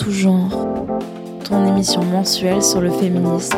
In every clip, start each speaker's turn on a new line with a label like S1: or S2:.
S1: tout genre, ton émission mensuelle sur le féminisme.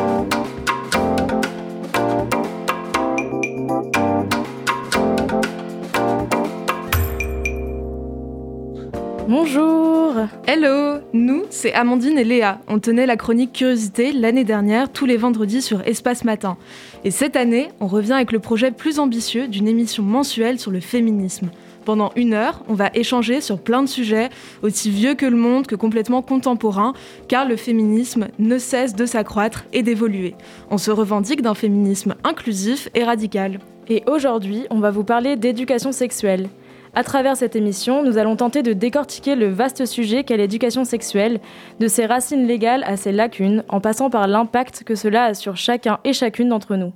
S2: Bonjour Hello Nous, c'est Amandine et Léa. On tenait la chronique Curiosité l'année dernière, tous les vendredis sur Espace Matin. Et cette année, on revient avec le projet plus ambitieux d'une émission mensuelle sur le féminisme. Pendant une heure, on va échanger sur plein de sujets, aussi vieux que le monde que complètement contemporains, car le féminisme ne cesse de s'accroître et d'évoluer. On se revendique d'un féminisme inclusif et radical.
S3: Et aujourd'hui, on va vous parler d'éducation sexuelle. À travers cette émission, nous allons tenter de décortiquer le vaste sujet qu'est l'éducation sexuelle, de ses racines légales à ses lacunes, en passant par l'impact que cela a sur chacun et chacune d'entre nous.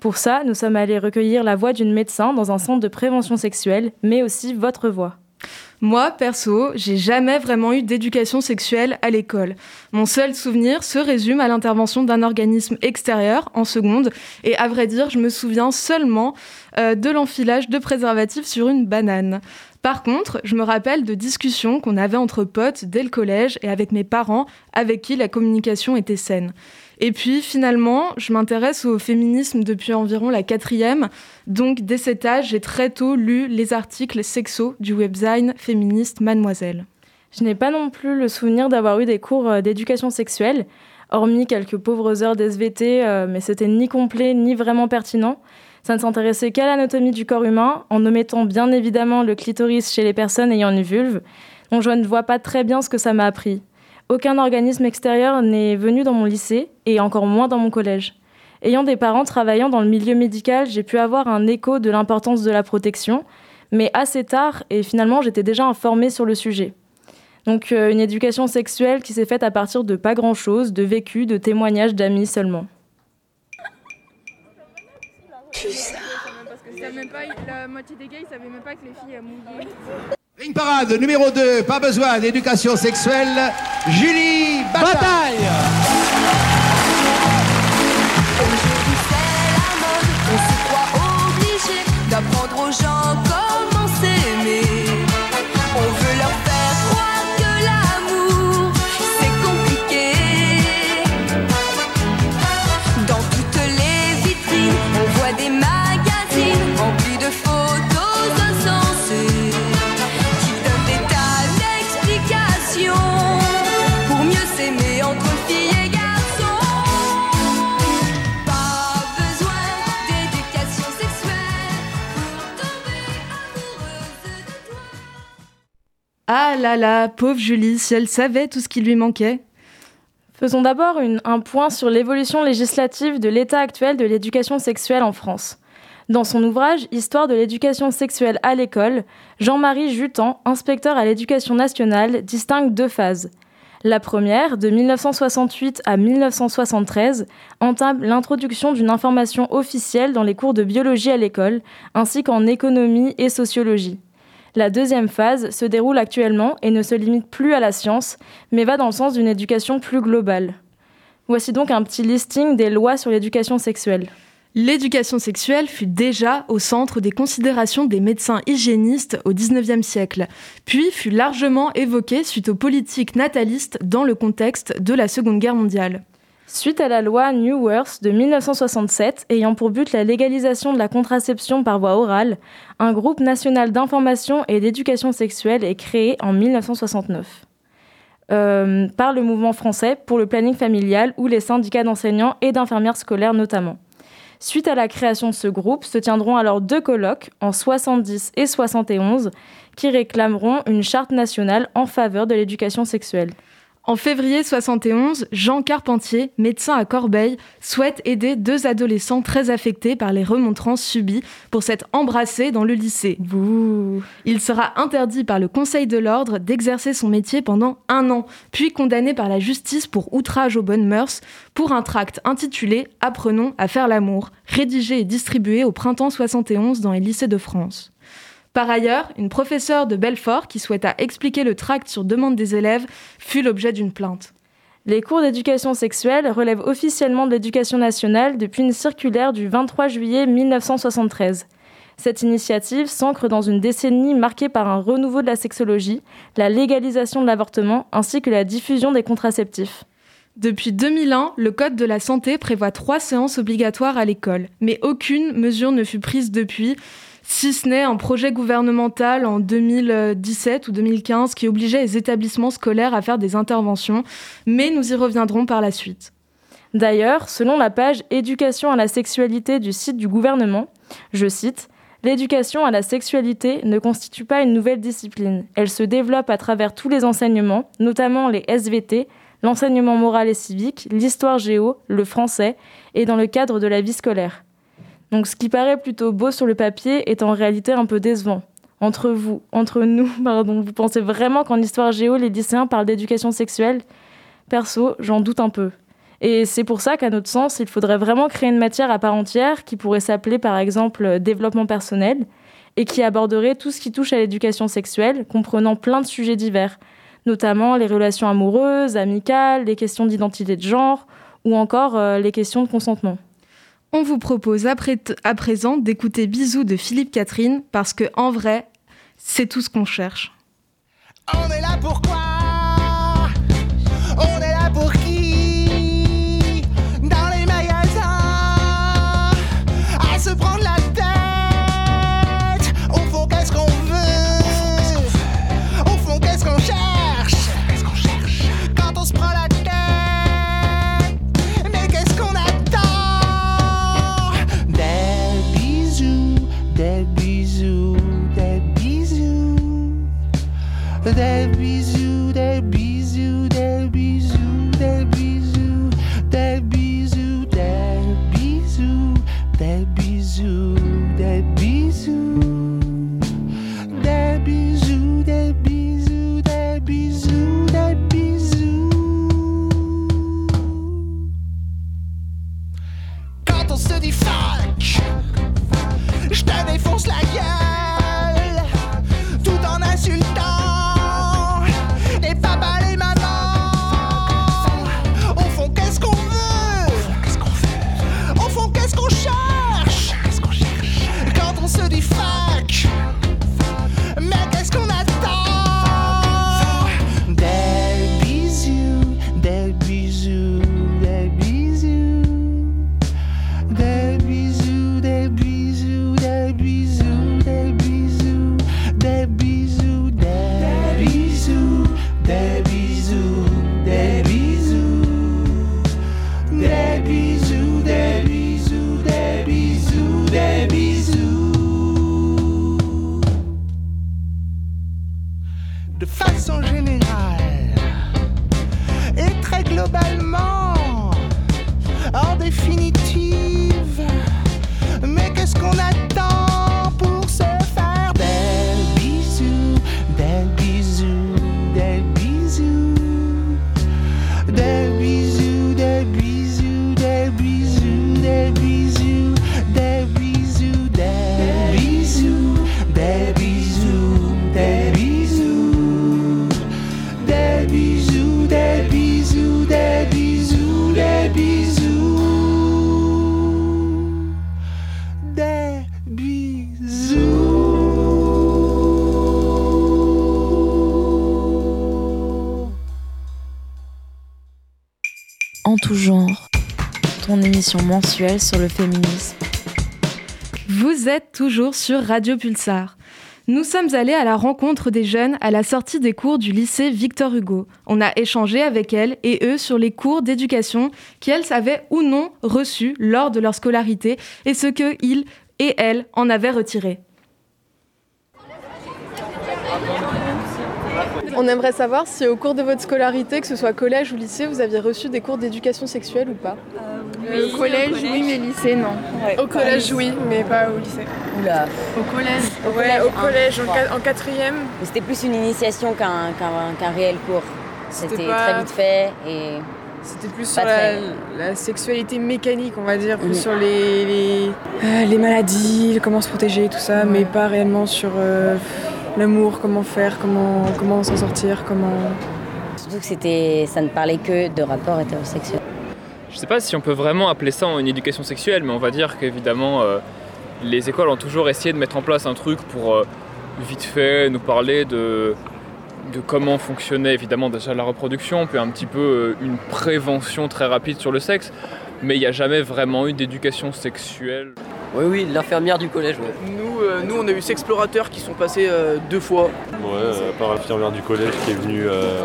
S3: Pour ça, nous sommes allés recueillir la voix d'une médecin dans un centre de prévention sexuelle, mais aussi votre voix.
S2: Moi, perso, j'ai jamais vraiment eu d'éducation sexuelle à l'école. Mon seul souvenir se résume à l'intervention d'un organisme extérieur en seconde, et à vrai dire, je me souviens seulement euh, de l'enfilage de préservatifs sur une banane. Par contre, je me rappelle de discussions qu'on avait entre potes dès le collège et avec mes parents, avec qui la communication était saine. Et puis finalement, je m'intéresse au féminisme depuis environ la quatrième. Donc dès cet âge, j'ai très tôt lu les articles sexo du webzine féministe Mademoiselle.
S3: Je n'ai pas non plus le souvenir d'avoir eu des cours euh, d'éducation sexuelle, hormis quelques pauvres heures d'SVT, euh, mais c'était ni complet ni vraiment pertinent. Ça ne s'intéressait qu'à l'anatomie du corps humain, en omettant bien évidemment le clitoris chez les personnes ayant une vulve. Donc je ne vois pas très bien ce que ça m'a appris. Aucun organisme extérieur n'est venu dans mon lycée et encore moins dans mon collège. Ayant des parents travaillant dans le milieu médical, j'ai pu avoir un écho de l'importance de la protection, mais assez tard et finalement j'étais déjà informée sur le sujet. Donc euh, une éducation sexuelle qui s'est faite à partir de pas grand-chose, de vécu, de témoignages d'amis seulement.
S4: la moitié des gars, ils savaient même pas que les filles mouillaient.
S5: Ligne parade numéro 2, pas besoin d'éducation sexuelle, Julie Bataille. Bataille
S6: Aujourd'hui c'est la mode, on se croit obligé d'apprendre aux gens comment s'aimer.
S2: Ah là là, pauvre Julie, si elle savait tout ce qui lui manquait.
S3: Faisons d'abord un point sur l'évolution législative de l'état actuel de l'éducation sexuelle en France. Dans son ouvrage Histoire de l'éducation sexuelle à l'école, Jean-Marie Jutan, inspecteur à l'éducation nationale, distingue deux phases. La première, de 1968 à 1973, entame l'introduction d'une information officielle dans les cours de biologie à l'école, ainsi qu'en économie et sociologie. La deuxième phase se déroule actuellement et ne se limite plus à la science, mais va dans le sens d'une éducation plus globale. Voici donc un petit listing des lois sur l'éducation sexuelle.
S2: L'éducation sexuelle fut déjà au centre des considérations des médecins hygiénistes au XIXe siècle, puis fut largement évoquée suite aux politiques natalistes dans le contexte de la Seconde Guerre mondiale.
S3: Suite à la loi New Worth de 1967, ayant pour but la légalisation de la contraception par voie orale, un groupe national d'information et d'éducation sexuelle est créé en 1969 euh, par le mouvement français pour le planning familial ou les syndicats d'enseignants et d'infirmières scolaires notamment. Suite à la création de ce groupe, se tiendront alors deux colloques en 70 et 71 qui réclameront une charte nationale en faveur de l'éducation sexuelle.
S2: En février 71, Jean Carpentier, médecin à Corbeil, souhaite aider deux adolescents très affectés par les remontrances subies pour s'être embrassés dans le lycée. Il sera interdit par le Conseil de l'ordre d'exercer son métier pendant un an, puis condamné par la justice pour outrage aux bonnes mœurs pour un tract intitulé Apprenons à faire l'amour, rédigé et distribué au printemps 71 dans les lycées de France. Par ailleurs, une professeure de Belfort qui souhaita expliquer le tract sur demande des élèves fut l'objet d'une plainte.
S3: Les cours d'éducation sexuelle relèvent officiellement de l'éducation nationale depuis une circulaire du 23 juillet 1973. Cette initiative s'ancre dans une décennie marquée par un renouveau de la sexologie, la légalisation de l'avortement ainsi que la diffusion des contraceptifs.
S2: Depuis 2001, le Code de la santé prévoit trois séances obligatoires à l'école, mais aucune mesure ne fut prise depuis, si ce n'est un projet gouvernemental en 2017 ou 2015 qui obligeait les établissements scolaires à faire des interventions, mais nous y reviendrons par la suite.
S3: D'ailleurs, selon la page Éducation à la sexualité du site du gouvernement, je cite, L'éducation à la sexualité ne constitue pas une nouvelle discipline. Elle se développe à travers tous les enseignements, notamment les SVT, l'enseignement moral et civique, l'histoire géo, le français, et dans le cadre de la vie scolaire. Donc ce qui paraît plutôt beau sur le papier est en réalité un peu décevant. Entre vous, entre nous, pardon, vous pensez vraiment qu'en histoire géo, les lycéens parlent d'éducation sexuelle? Perso, j'en doute un peu. Et c'est pour ça qu'à notre sens, il faudrait vraiment créer une matière à part entière qui pourrait s'appeler par exemple développement personnel et qui aborderait tout ce qui touche à l'éducation sexuelle, comprenant plein de sujets divers, notamment les relations amoureuses, amicales, les questions d'identité de genre ou encore euh, les questions de consentement.
S2: On vous propose à, présent d'écouter Bisous de Philippe Catherine parce que en vrai, c'est tout ce qu'on cherche.
S7: On est là pourquoi fuck, je te défonce la gueule
S1: mensuelle sur le féminisme.
S2: Vous êtes toujours sur Radio Pulsar. Nous sommes allés à la rencontre des jeunes à la sortie des cours du lycée Victor Hugo. On a échangé avec elles et eux sur les cours d'éducation qu'elles avaient ou non reçus lors de leur scolarité et ce qu'ils et elles en avaient retiré.
S4: On aimerait savoir si au cours de votre scolarité, que ce soit collège ou lycée, vous aviez reçu des cours d'éducation sexuelle ou pas
S8: Au collège, oui, mais lycée, non.
S4: Au collège, oui, mais pas au lycée.
S9: Oula.
S8: Au collège
S4: Ouais, au collège, en, qua- en quatrième.
S9: C'était plus une initiation qu'un réel cours.
S4: C'était pas-
S9: très vite fait et
S4: C'était plus sur la, sexualité mécanique, on va dire, plus sur les, les, euh, les maladies, comment se protéger, tout ça, mais pas réellement sur euh, l'amour, comment faire, comment, comment s'en sortir, comment...
S9: surtout que c'était, ça ne parlait que de rapports hétérosexuels.
S10: Je sais pas si on peut vraiment appeler ça une éducation sexuelle, mais on va dire qu'évidemment, euh, les écoles ont toujours essayé de mettre en place un truc pour euh, vite fait nous parler de, de comment fonctionnait évidemment déjà la reproduction, puis un petit peu euh, une prévention très rapide sur le sexe, mais il n'y a jamais vraiment eu d'éducation sexuelle.
S11: Oui, oui, l'infirmière du collège, ouais.
S12: Nous, euh, nous, on a eu Sexplorateurs qui sont passés euh, deux fois.
S13: Ouais, euh, par l'infirmière du collège qui est venue, euh,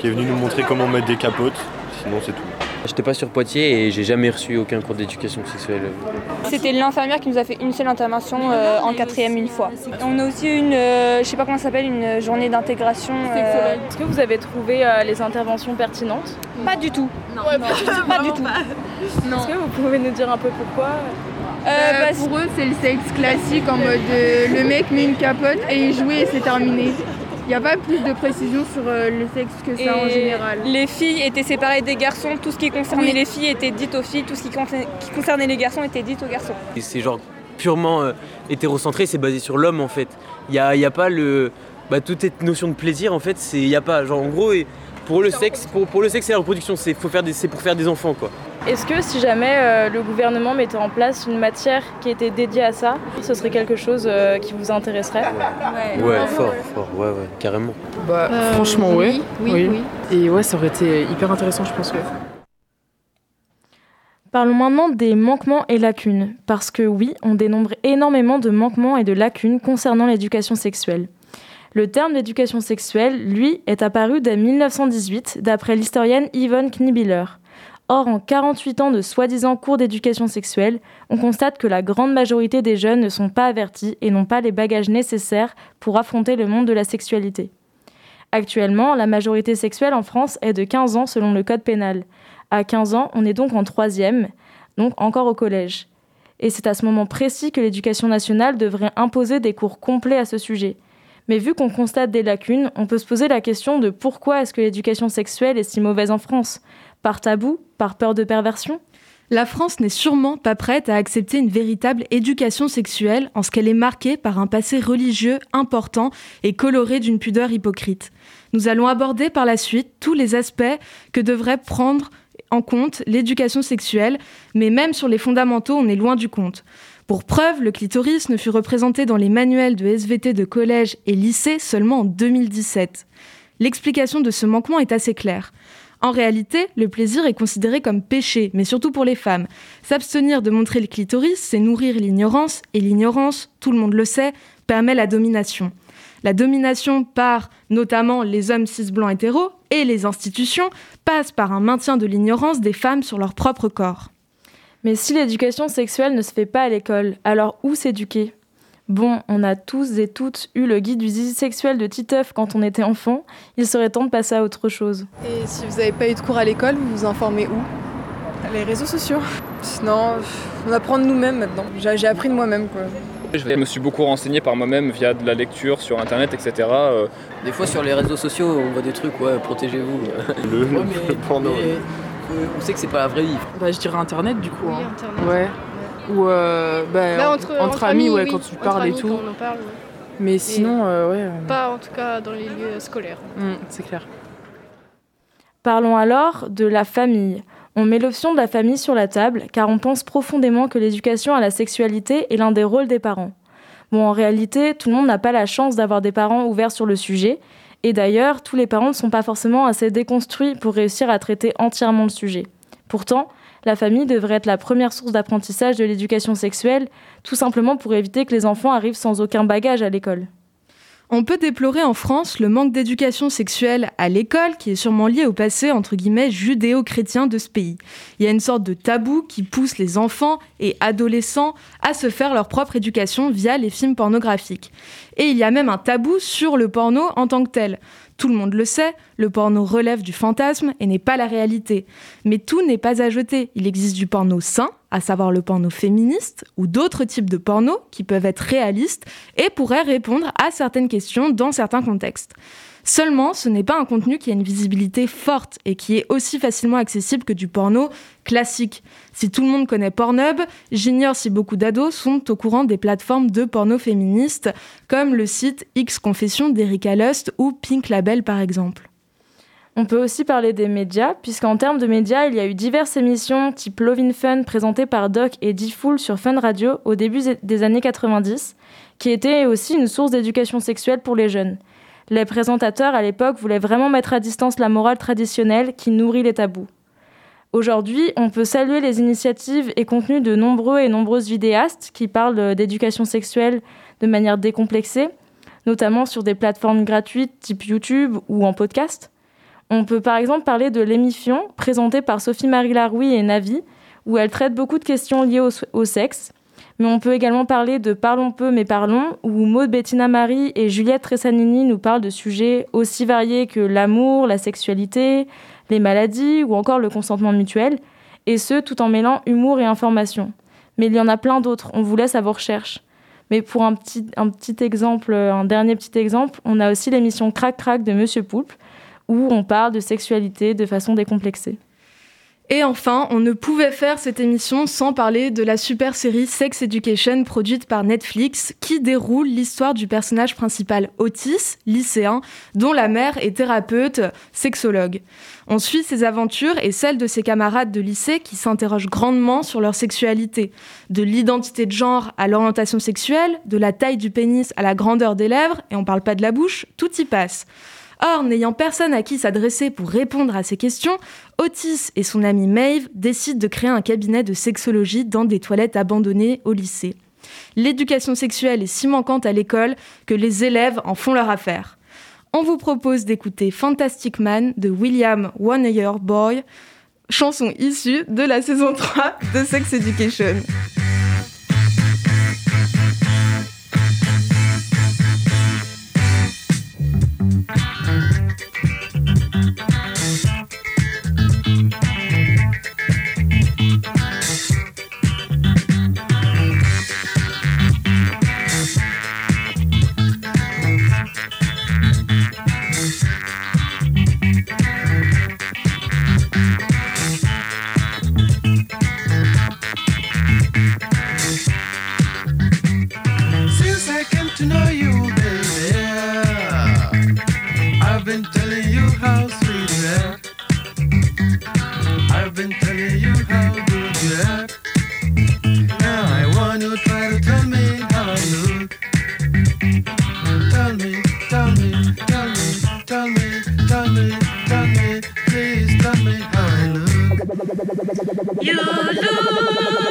S13: qui est venue nous montrer comment mettre des capotes. Sinon, c'est tout.
S11: J'étais pas sur Poitiers et j'ai jamais reçu aucun cours d'éducation sexuelle.
S14: C'était l'infirmière qui nous a fait une seule intervention euh, en quatrième une fois. On a aussi une, euh, je sais pas comment ça s'appelle, une journée d'intégration. euh,
S3: Est-ce que vous avez trouvé euh, les interventions pertinentes?
S14: Pas du tout.
S8: Ouais, pas du tout.
S14: Pas du tout.
S8: Non.
S3: Est-ce que vous pouvez nous dire un peu pourquoi?
S8: Euh,
S14: bah,
S8: pour eux, c'est le sexe classique en mode euh, le mec met une capote et il joue et c'est terminé. Il n'y a pas plus de précision sur euh, le sexe que ça en général.
S14: Les filles étaient séparées des garçons, tout ce qui concernait les filles était dit aux filles, tout ce qui concernait, qui concernait les garçons était dit aux garçons.
S11: Et C'est genre purement euh, hétérocentré, c'est basé sur l'homme en fait. Il n'y a, y a pas le. Bah, toute cette notion de plaisir en fait, c'est y a pas. Genre en gros, et pour le sexe, pour, pour le sexe et la reproduction, c'est faut faire des- c'est pour faire des enfants quoi.
S3: Est-ce que si jamais euh, le gouvernement mettait en place une matière qui était dédiée à ça, ce serait quelque chose euh, qui vous intéresserait?
S11: Ouais, fort, fort, ouais, ouais, carrément.
S15: Bah,
S8: Euh,
S15: franchement, ouais.
S8: oui, oui, oui.
S15: Et ouais, ça aurait été hyper intéressant, je pense. Ouais.
S3: Parlons maintenant des manquements et lacunes, parce que oui, on dénombre énormément de manquements et de lacunes concernant l'éducation sexuelle. Le terme d'éducation sexuelle, lui, est apparu dès 1918, d'après l'historienne Yvonne Knibiller. Or, en 48 ans de soi-disant cours d'éducation sexuelle, on constate que la grande majorité des jeunes ne sont pas avertis et n'ont pas les bagages nécessaires pour affronter le monde de la sexualité. Actuellement, la majorité sexuelle en France est de 15 ans selon le code pénal. À 15 ans, on est donc en troisième, donc encore au collège. Et c'est à ce moment précis que l'éducation nationale devrait imposer des cours complets à ce sujet. Mais vu qu'on constate des lacunes, on peut se poser la question de pourquoi est-ce que l'éducation sexuelle est si mauvaise en France? Par tabou Par peur de perversion?
S2: La France n'est sûrement pas prête à accepter une véritable éducation sexuelle en ce qu'elle est marquée par un passé religieux important et coloré d'une pudeur hypocrite. Nous allons aborder par la suite tous les aspects que devrait prendre en compte l'éducation sexuelle, mais même sur les fondamentaux, on est loin du compte. Pour preuve, le clitoris ne fut représenté dans les manuels de SVT de collège et lycée seulement en 2017. L'explication de ce manquement est assez claire. En réalité, le plaisir est considéré comme péché, mais surtout pour les femmes. S'abstenir de montrer le clitoris, c'est nourrir l'ignorance, et l'ignorance, tout le monde le sait, permet la domination. La domination par notamment les hommes cis blancs hétéros et les institutions passe par un maintien de l'ignorance des femmes sur leur propre corps.
S3: Mais si l'éducation sexuelle ne se fait pas à l'école, alors où s'éduquer? Bon, on a tous et toutes eu le guide du zizi sexuel de Titeuf quand on était enfant, il serait temps de passer à autre chose.
S4: Et si vous n'avez pas eu de cours à l'école, vous vous informez où? Les réseaux sociaux. Sinon, on apprend de nous-mêmes maintenant. J'ai appris de moi-même quoi.
S10: Je me suis beaucoup renseigné par moi-même via de la lecture sur internet, etc. Euh,
S11: Des fois sur les réseaux sociaux, on voit des trucs, ouais, protégez-vous.
S13: Le,
S11: Ouais, mais-
S13: le porno.
S11: mais, euh, on sait que c'est pas la vraie vie.
S15: Bah, je dirais Internet, du coup.
S8: Oui,
S15: hein.
S8: Internet.
S15: Ouais. Ou euh, bah,
S8: Bah,
S15: entre, entre amis, ouais,
S8: oui.
S15: quand tu
S8: Entre
S15: parles et tout.
S8: quand on en parle, ouais.
S15: Mais sinon, euh, ouais. euh,
S8: Pas en tout cas dans les lieux scolaires.
S15: hum, c'est clair.
S3: Parlons alors de la famille. On met l'option de la famille sur la table car on pense profondément que l'éducation à la sexualité est l'un des rôles des parents. Bon, en réalité, tout le monde n'a pas la chance d'avoir des parents ouverts sur le sujet. Et d'ailleurs, tous les parents ne sont pas forcément assez déconstruits pour réussir à traiter entièrement le sujet. Pourtant, la famille devrait être la première source d'apprentissage de l'éducation sexuelle, tout simplement pour éviter que les enfants arrivent sans aucun bagage à l'école.
S2: On peut déplorer en France le manque d'éducation sexuelle à l'école qui est sûrement lié au passé entre guillemets judéo-chrétien de ce pays. Il y a une sorte de tabou qui pousse les enfants et adolescents à se faire leur propre éducation via les films pornographiques. Et il y a même un tabou sur le porno en tant que tel. Tout le monde le sait, le porno relève du fantasme et n'est pas la réalité. Mais tout n'est pas à jeter. Il existe du porno sain, à savoir le porno féministe, ou d'autres types de porno qui peuvent être réalistes et pourraient répondre à certaines questions dans certains contextes. Seulement, ce n'est pas un contenu qui a une visibilité forte et qui est aussi facilement accessible que du porno classique. Si tout le monde connaît Pornhub, j'ignore si beaucoup d'ados sont au courant des plateformes de porno féministes comme le site X Confession d'Erika Lust ou Pink Label par exemple.
S3: On peut aussi parler des médias, puisqu'en termes de médias, il y a eu diverses émissions type Lovin Fun présentées par Doc et D-Fool sur Fun Radio au début des années 90, qui étaient aussi une source d'éducation sexuelle pour les jeunes. Les présentateurs à l'époque voulaient vraiment mettre à distance la morale traditionnelle qui nourrit les tabous. Aujourd'hui, on peut saluer les initiatives et contenus de nombreux et nombreuses vidéastes qui parlent d'éducation sexuelle de manière décomplexée, notamment sur des plateformes gratuites type YouTube ou en podcast. On peut par exemple parler de l'émission présentée par Sophie-Marie Laroui et Navi, où elle traite beaucoup de questions liées au, sexe. Mais on peut également parler de Parlons peu mais parlons, où Maud Bettina Marie et Juliette Tressanini nous parlent de sujets aussi variés que l'amour, la sexualité, les maladies ou encore le consentement mutuel, et ce tout en mêlant humour et information. Mais il y en a plein d'autres, on vous laisse à vos recherches. Mais pour un petit, un petit exemple, un dernier petit exemple, on a aussi l'émission Crac Crac de Monsieur Poulpe, où on parle de sexualité de façon décomplexée.
S2: Et enfin, on ne pouvait faire cette émission sans parler de la super série Sex Education produite par Netflix qui déroule l'histoire du personnage principal Otis, lycéen, dont la mère est thérapeute, sexologue. On suit ses aventures et celles de ses camarades de lycée qui s'interrogent grandement sur leur sexualité, de l'identité de genre à l'orientation sexuelle, de la taille du pénis à la grandeur des lèvres, et on parle pas de la bouche, tout y passe. Or, n'ayant personne à qui s'adresser pour répondre à ces questions, Otis et son ami Maeve décident de créer un cabinet de sexologie dans des toilettes abandonnées au lycée. L'éducation sexuelle est si manquante à l'école que les élèves en font leur affaire. On vous propose d'écouter Fantastic Man de William One Boy, chanson issue de la saison 3 de Sex Education.
S7: You
S3: lose.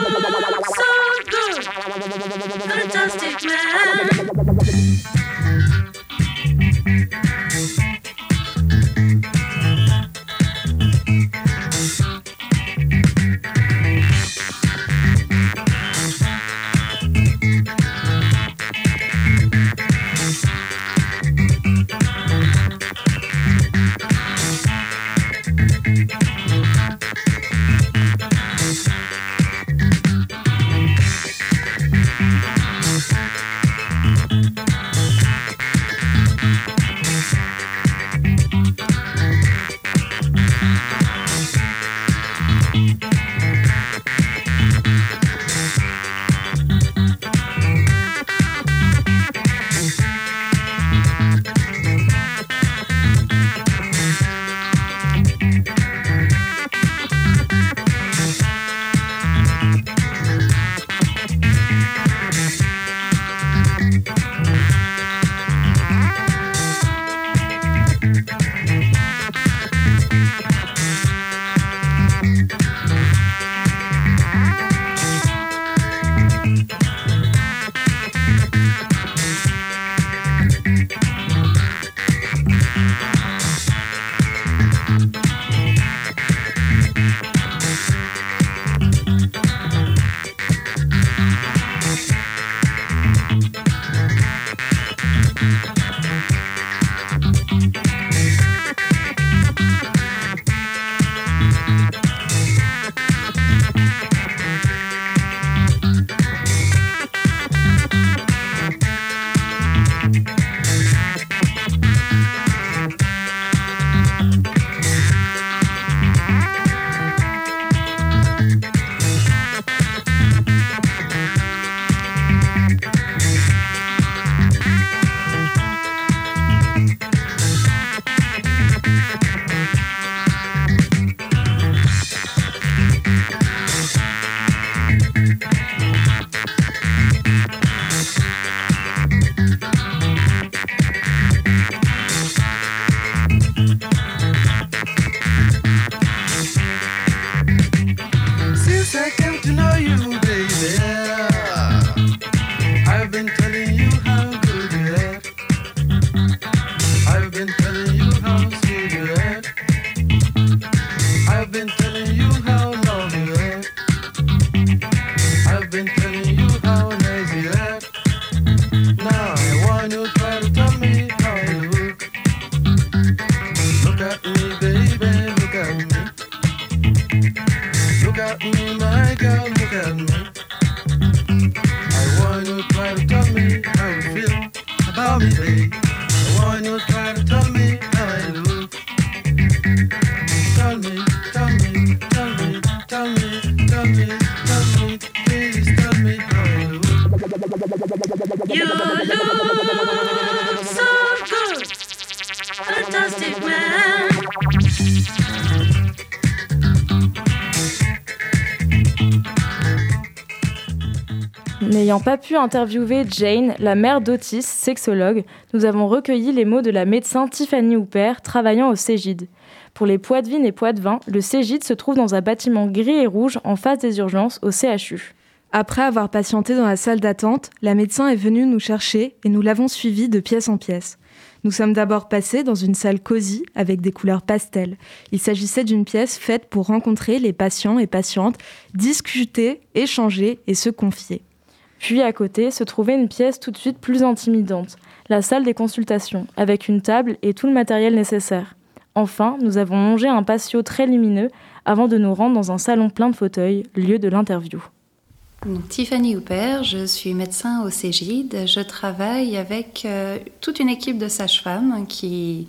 S3: Pas pu interviewer Jane, la mère d'Otis, sexologue, nous avons recueilli les mots de la médecin Tiffany Hooper, travaillant au Cégide. Pour les Poitvines et Poitvins, le Cégide se trouve dans un bâtiment gris et rouge en face des urgences au CHU.
S2: Après avoir patienté dans la salle d'attente, la médecin est venue nous chercher et nous l'avons suivie de pièce en pièce. Nous sommes d'abord passés dans une salle cosy avec des couleurs pastel. Il s'agissait d'une pièce faite pour rencontrer les patients et patientes, discuter, échanger et se confier.
S3: Puis à côté se trouvait une pièce tout de suite plus intimidante, la salle des consultations, avec une table et tout le matériel nécessaire. Enfin, nous avons longé un patio très lumineux avant de nous rendre dans un salon plein de fauteuils, lieu de l'interview.
S16: Tiffany Hooper, je suis médecin au Cégide. Je travaille avec euh, toute une équipe de sages-femmes qui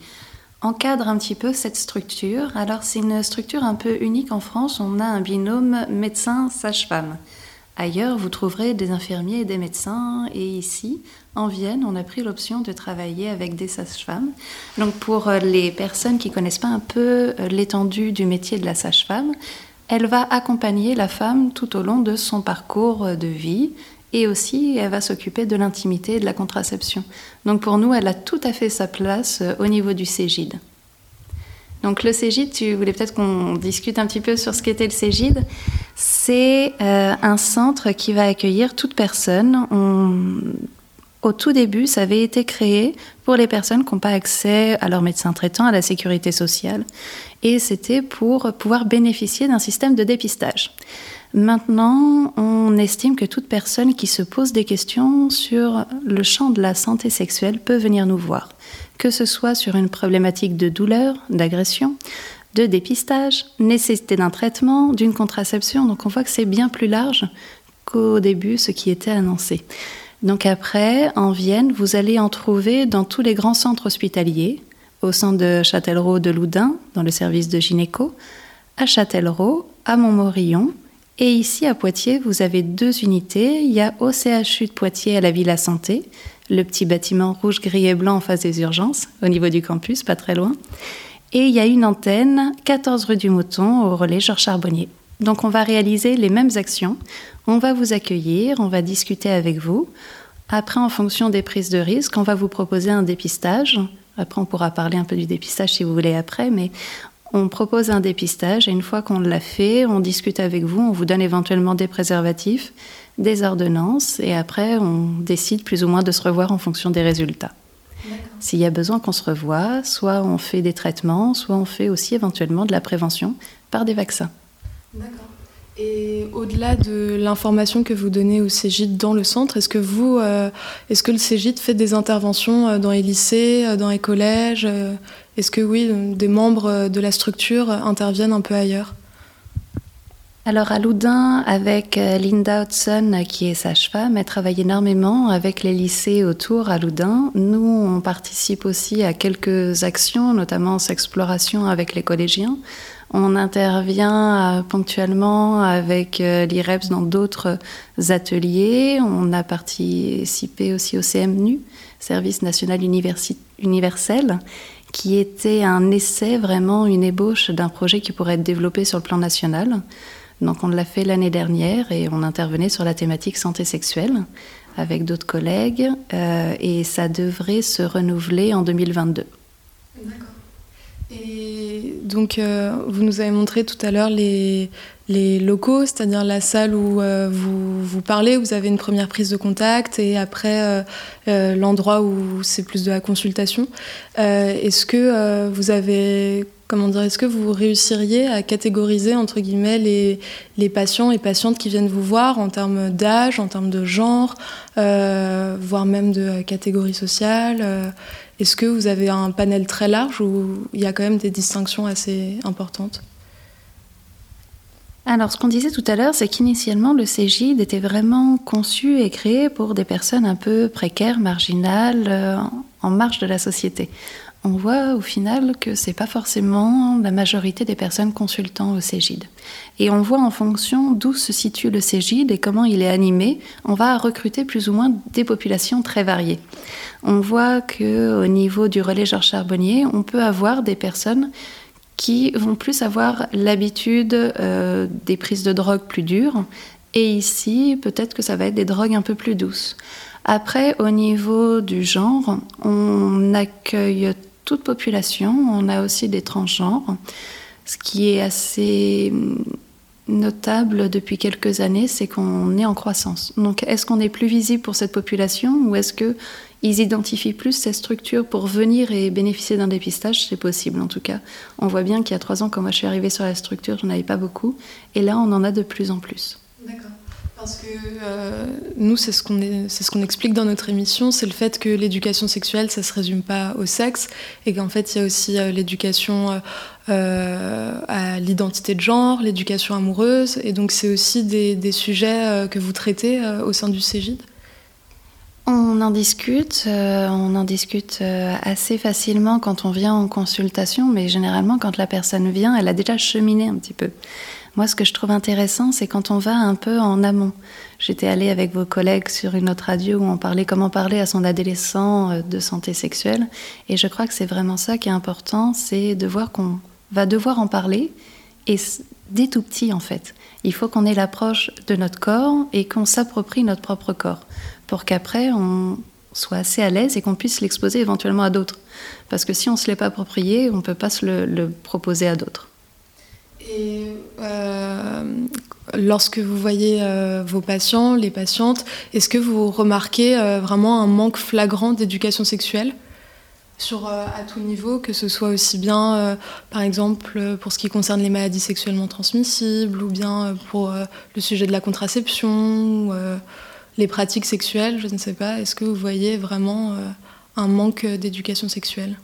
S16: encadre un petit peu cette structure. Alors c'est une structure un peu unique en France. On a un binôme médecin-sage-femme. Ailleurs, vous trouverez des infirmiers et des médecins. Et ici, en Vienne, on a pris l'option de travailler avec des sages-femmes. Donc pour euh, les personnes qui connaissent pas un peu euh, l'étendue du métier de la sage-femme, elle va accompagner la femme tout au long de son parcours euh, de vie et aussi elle va s'occuper de l'intimité et de la contraception. Donc pour nous, elle a tout à fait sa place au niveau du Cégide. Donc le Cégide, tu voulais peut-être qu'on discute un petit peu sur ce qu'était le Cégide. C'est euh, un centre qui va accueillir toute personne. On... Au tout début, ça avait été créé pour les personnes qui n'ont pas accès à leur médecin traitant, à la sécurité sociale. Et c'était pour pouvoir bénéficier d'un système de dépistage. Maintenant, on estime que toute personne qui se pose des questions sur le champ de la santé sexuelle peut venir nous voir, que ce soit sur une problématique de douleur, d'agression, de dépistage, nécessité d'un traitement, d'une contraception. Donc on voit que c'est bien plus large qu'au début ce qui était annoncé. Donc après, en Vienne, vous allez en trouver dans tous les grands centres hospitaliers, au centre de Châtellerault de Loudun, dans le service de gynéco, à Châtellerault, à Montmorillon, et ici à Poitiers, vous avez deux unités. Il y a au CHU de Poitiers à la Villa Santé, le petit bâtiment rouge, gris et blanc en face des urgences, au niveau du campus, pas très loin. Et il y a une antenne, 14 rue du Mouton, au relais Georges Charbonnier. Donc on va réaliser les mêmes actions. On va vous accueillir, on va discuter avec vous. Après, en fonction des prises de risque, on va vous proposer un dépistage. Après, on pourra parler un peu du dépistage si vous voulez après, mais on propose un dépistage et une fois qu'on l'a fait, on discute avec vous, on vous donne éventuellement des préservatifs, des ordonnances et après on décide plus ou moins de se revoir en fonction des résultats. S'il y a besoin qu'on se revoie, soit on fait des traitements, soit on fait aussi éventuellement de la prévention par des vaccins.
S2: D'accord. Et au-delà de l'information que vous donnez au Cégide dans le centre, est-ce que vous, euh, est-ce que le Cégide fait des interventions euh, dans les lycées, euh, dans les collèges Est-ce que oui, des membres de la structure interviennent un peu ailleurs?
S16: Alors à Loudun, avec Linda Hudson, qui est sage-femme, elle travaille énormément avec les lycées autour à Loudun. Nous, on participe aussi à quelques actions, notamment Sexploration avec les collégiens. On intervient euh, ponctuellement avec euh, l'IREPS dans d'autres ateliers. On a participé aussi au CMNU, Service national universel, qui était un essai, vraiment une ébauche d'un projet qui pourrait être développé sur le plan national. Donc on l'a fait l'année dernière et on intervenait sur la thématique santé sexuelle avec d'autres collègues euh, et ça devrait se renouveler en 2022.
S2: Donc, euh, vous nous avez montré tout à l'heure les, locaux, c'est-à-dire la salle où euh, vous, vous parlez, vous avez une première prise de contact et après euh, l'endroit où c'est plus de la consultation. est-ce que vous avez, comment dire, est-ce que vous réussiriez à catégoriser entre guillemets les, les patients et patientes qui viennent vous voir en termes d'âge, en termes de genre, voire même de catégorie sociale est-ce que vous avez un panel très large ou il y a quand même des distinctions assez importantes?
S16: Alors, ce qu'on disait tout à l'heure, c'est qu'initialement, le Cégide était vraiment conçu et créé pour des personnes un peu précaires, marginales, euh, en marge de la société. On voit au final que c'est pas forcément la majorité des personnes consultant au Cégide. Et on voit en fonction d'où se situe le Cégide et comment il est animé, on va recruter plus ou moins des populations très variées. On voit que au niveau du relais Georges Charbonnier, on peut avoir des personnes qui vont plus avoir l'habitude euh, des prises de drogue plus dures. Et ici, peut-être que ça va être des drogues un peu plus douces. Après, au niveau du genre, on accueille toute population, on a aussi des transgenres. Ce qui est assez notable depuis quelques années, c'est qu'on est en croissance. Donc, est-ce qu'on est plus visible pour cette population ou est-ce que ils identifient plus ces structures pour venir et bénéficier d'un dépistage? C'est possible, en tout cas. On voit bien qu'il y a trois ans, quand je suis arrivée sur la structure, j'en avais pas beaucoup, et là, on en a de plus en plus.
S17: D'accord. Parce que euh, nous, c'est ce qu'on explique dans notre émission, c'est le fait que l'éducation sexuelle, ça se résume pas au sexe, et qu'en fait, il y a aussi euh, l'éducation euh, à l'identité de genre, l'éducation amoureuse, et donc c'est aussi des, des sujets que vous traitez au sein du Cégide.
S16: On en discute, on en discute assez facilement quand on vient en consultation, mais généralement quand la personne vient, elle a déjà cheminé un petit peu. Moi, ce que je trouve intéressant, c'est quand on va un peu en amont. J'étais allée avec vos collègues sur une autre radio où on parlait comment parler à son adolescent euh, de santé sexuelle, et je crois que c'est vraiment ça qui est important, c'est de voir qu'on va devoir en parler, et dès tout petit en fait. Il faut qu'on ait l'approche de notre corps et qu'on s'approprie notre propre corps pour qu'après on soit assez à l'aise et qu'on puisse l'exposer éventuellement à d'autres. Parce que si on ne se l'est pas approprié, on ne peut pas se le, le proposer à d'autres.
S17: Et euh, lorsque vous voyez euh, vos patients, les patientes, est-ce que vous remarquez euh, vraiment un manque flagrant d'éducation sexuelle sur, à tout niveau, que ce soit aussi bien, par exemple, pour ce qui concerne les maladies sexuellement transmissibles, ou bien pour le sujet de la contraception, ou, les pratiques sexuelles, je ne sais pas. Est-ce que vous voyez vraiment un manque d'éducation sexuelle?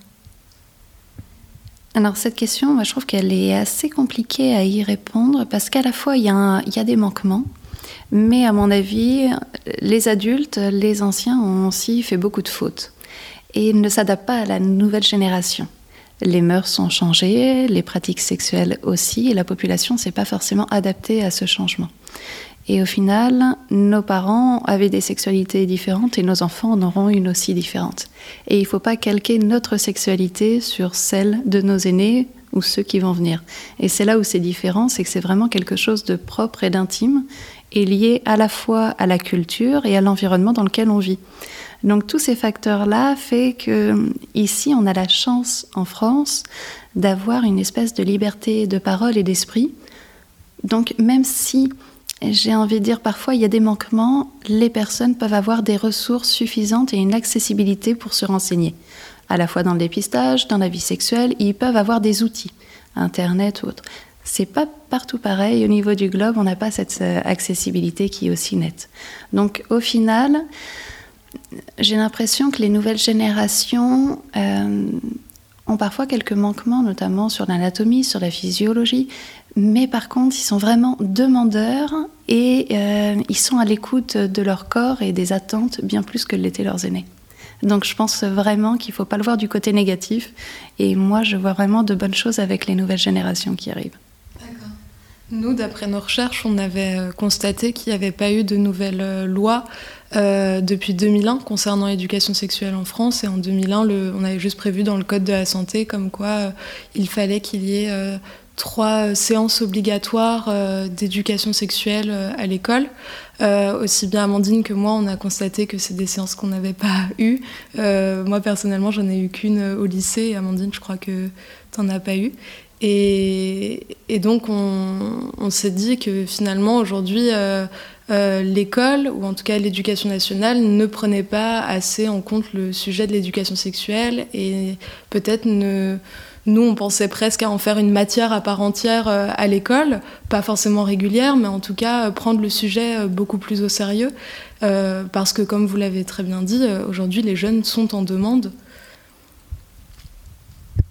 S16: Alors cette question, moi, je trouve qu'elle est assez compliquée à y répondre parce qu'à la fois il y, a des manquements, mais à mon avis, les adultes, les anciens ont aussi fait beaucoup de fautes et ne s'adaptent pas à la nouvelle génération. Les mœurs sont changées, les pratiques sexuelles aussi, et la population s'est pas forcément adaptée à ce changement. Et au final, nos parents avaient des sexualités différentes et nos enfants en auront une aussi différente. Et il ne faut pas calquer notre sexualité sur celle de nos aînés ou ceux qui vont venir. Et c'est là où c'est différent, c'est que c'est vraiment quelque chose de propre et d'intime et lié à la fois à la culture et à l'environnement dans lequel on vit. Donc tous ces facteurs-là fait que ici on a la chance en France d'avoir une espèce de liberté de parole et d'esprit. Donc même si j'ai envie de dire parfois il y a des manquements, les personnes peuvent avoir des ressources suffisantes et une accessibilité pour se renseigner. À la fois dans le dépistage, dans la vie sexuelle, ils peuvent avoir des outils, internet ou autre. C'est pas partout pareil. Au niveau du globe, on n'a pas cette euh, accessibilité qui est aussi nette. Donc au final, j'ai l'impression que les nouvelles générations euh, ont parfois quelques manquements, notamment sur l'anatomie, sur la physiologie, mais par contre, ils sont vraiment demandeurs et euh, ils sont à l'écoute de leur corps et des attentes bien plus que l'étaient leurs aînés. Donc je pense vraiment qu'il ne faut pas le voir du côté négatif. Et moi, je vois vraiment de bonnes choses avec les nouvelles générations qui arrivent.
S17: Nous, d'après nos recherches, on avait euh, constaté qu'il n'y avait pas eu de nouvelles euh, lois depuis 2001 concernant l'éducation sexuelle en France. Et en 2001, le- on avait juste prévu dans le Code de la santé comme quoi il fallait qu'il y ait trois séances obligatoires euh, d'éducation sexuelle euh, à l'école. Euh, aussi bien Amandine que moi, on a constaté que c'est des séances qu'on n'avait pas eues. Moi, personnellement, j'en ai eu qu'une au lycée. Amandine, je crois que tu n'en as pas eu. Et, et donc, on, s'est dit que finalement, aujourd'hui, l'école, ou en tout cas l'éducation nationale, ne prenait pas assez en compte le sujet de l'éducation sexuelle et peut-être ne. Nous, on pensait presque à en faire une matière à part entière euh, à l'école, pas forcément régulière, mais en tout cas euh, prendre le sujet euh, beaucoup plus au sérieux, parce que comme vous l'avez très bien dit, aujourd'hui les jeunes sont en demande.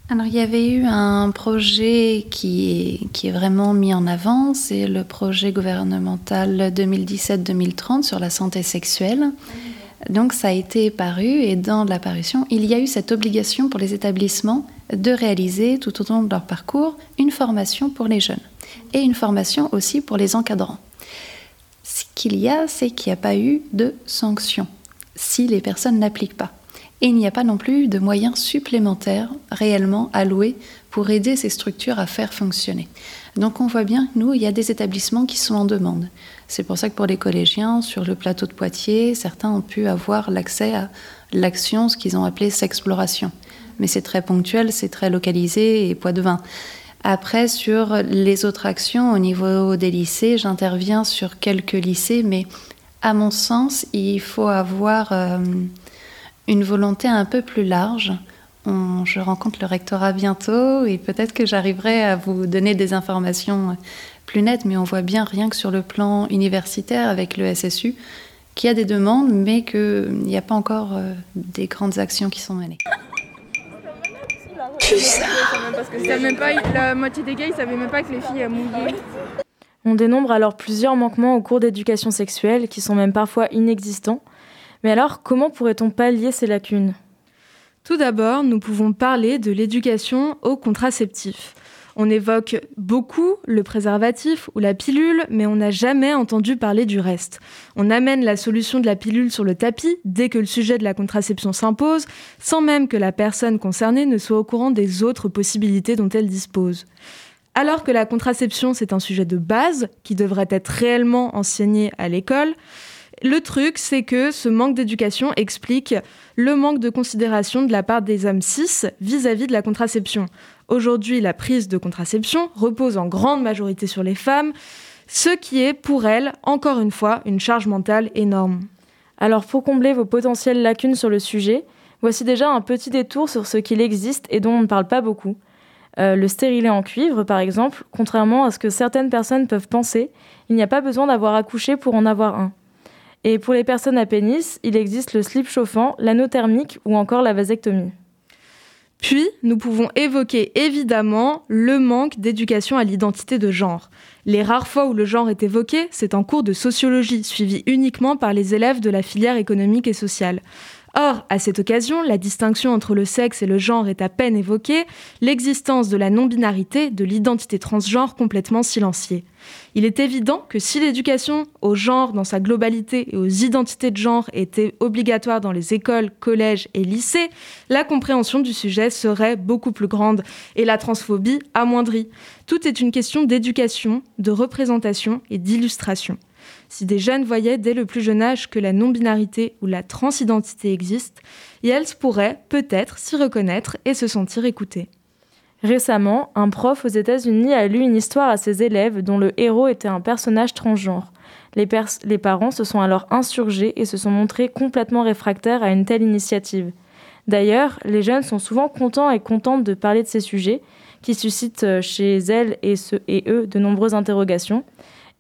S16: Alors il y avait eu un projet qui est, qui est vraiment mis en avant, c'est le projet gouvernemental 2017-2030 sur la santé sexuelle. Donc ça a été paru et dans la parution, il y a eu cette obligation pour les établissements de réaliser tout au long de leur parcours une formation pour les jeunes et une formation aussi pour les encadrants. Ce qu'il y a, c'est qu'il n'y a pas eu de sanctions si les personnes n'appliquent pas. Et il n'y a pas non plus de moyens supplémentaires réellement alloués pour aider ces structures à faire fonctionner. Donc on voit bien que nous, il y a des établissements qui sont en demande. C'est pour ça que pour les collégiens, sur le plateau de Poitiers, certains ont pu avoir l'accès à l'action, ce qu'ils ont appelé sexploration. Mais c'est très ponctuel, c'est très localisé et poids de vin. Après, sur les autres actions, au niveau des lycées, j'interviens sur quelques lycées, mais à mon sens, il faut avoir euh, une volonté un peu plus large. Je rencontre le rectorat bientôt et peut-être que j'arriverai à vous donner des informations plus nettes, mais on voit bien rien que sur le plan universitaire avec le SSU qu'il y a des demandes, mais qu'il n'y a pas encore euh, des grandes actions qui sont menées.
S8: Parce que c'était même pas, la moitié des gars, ils savaient même pas que les filles mouillaient.
S3: On dénombre alors plusieurs manquements au cours d'éducation sexuelle qui sont même parfois inexistants. Mais alors, comment pourrait-on pallier ces lacunes?
S2: Tout d'abord, nous pouvons parler de l'éducation au contraceptif. On évoque beaucoup le préservatif ou la pilule, mais on n'a jamais entendu parler du reste. On amène la solution de la pilule sur le tapis dès que le sujet de la contraception s'impose, sans même que la personne concernée ne soit au courant des autres possibilités dont elle dispose. Alors que la contraception, c'est un sujet de base qui devrait être réellement enseigné à l'école, le truc, c'est que ce manque d'éducation explique le manque de considération de la part des hommes cis vis-à-vis de la contraception. Aujourd'hui, la prise de contraception repose en grande majorité sur les femmes, ce qui est pour elles, encore une fois, une charge mentale énorme.
S3: Alors pour combler vos potentielles lacunes sur le sujet, voici déjà un petit détour sur ce qu'il existe et dont on ne parle pas beaucoup. Euh, le stérilet en cuivre, par exemple, contrairement à ce que certaines personnes peuvent penser, il n'y a pas besoin d'avoir accouché pour en avoir un. Et pour les personnes à pénis, il existe le slip chauffant, l'anneau thermique ou encore la vasectomie.
S2: Puis, nous pouvons évoquer évidemment le manque d'éducation à l'identité de genre. Les rares fois où le genre est évoqué, c'est en cours de sociologie, suivi uniquement par les élèves de la filière économique et sociale. Or, à cette occasion, la distinction entre le sexe et le genre est à peine évoquée, l'existence de la non-binarité, de l'identité transgenre complètement silenciée. Il est évident que si l'éducation au genre dans sa globalité et aux identités de genre était obligatoire dans les écoles, collèges et lycées, la compréhension du sujet serait beaucoup plus grande et la transphobie amoindrie. Tout est une question d'éducation, de représentation et d'illustration. Si des jeunes voyaient dès le plus jeune âge que la non-binarité ou la transidentité existe, et elles pourraient peut-être s'y reconnaître et se sentir écoutées.
S3: Récemment, un prof aux États-Unis a lu une histoire à ses élèves dont le héros était un personnage transgenre. Les, parents se sont alors insurgés et se sont montrés complètement réfractaires à une telle initiative. D'ailleurs, les jeunes sont souvent contents et contentes de parler de ces sujets, qui suscitent euh, chez elles et eux de nombreuses interrogations,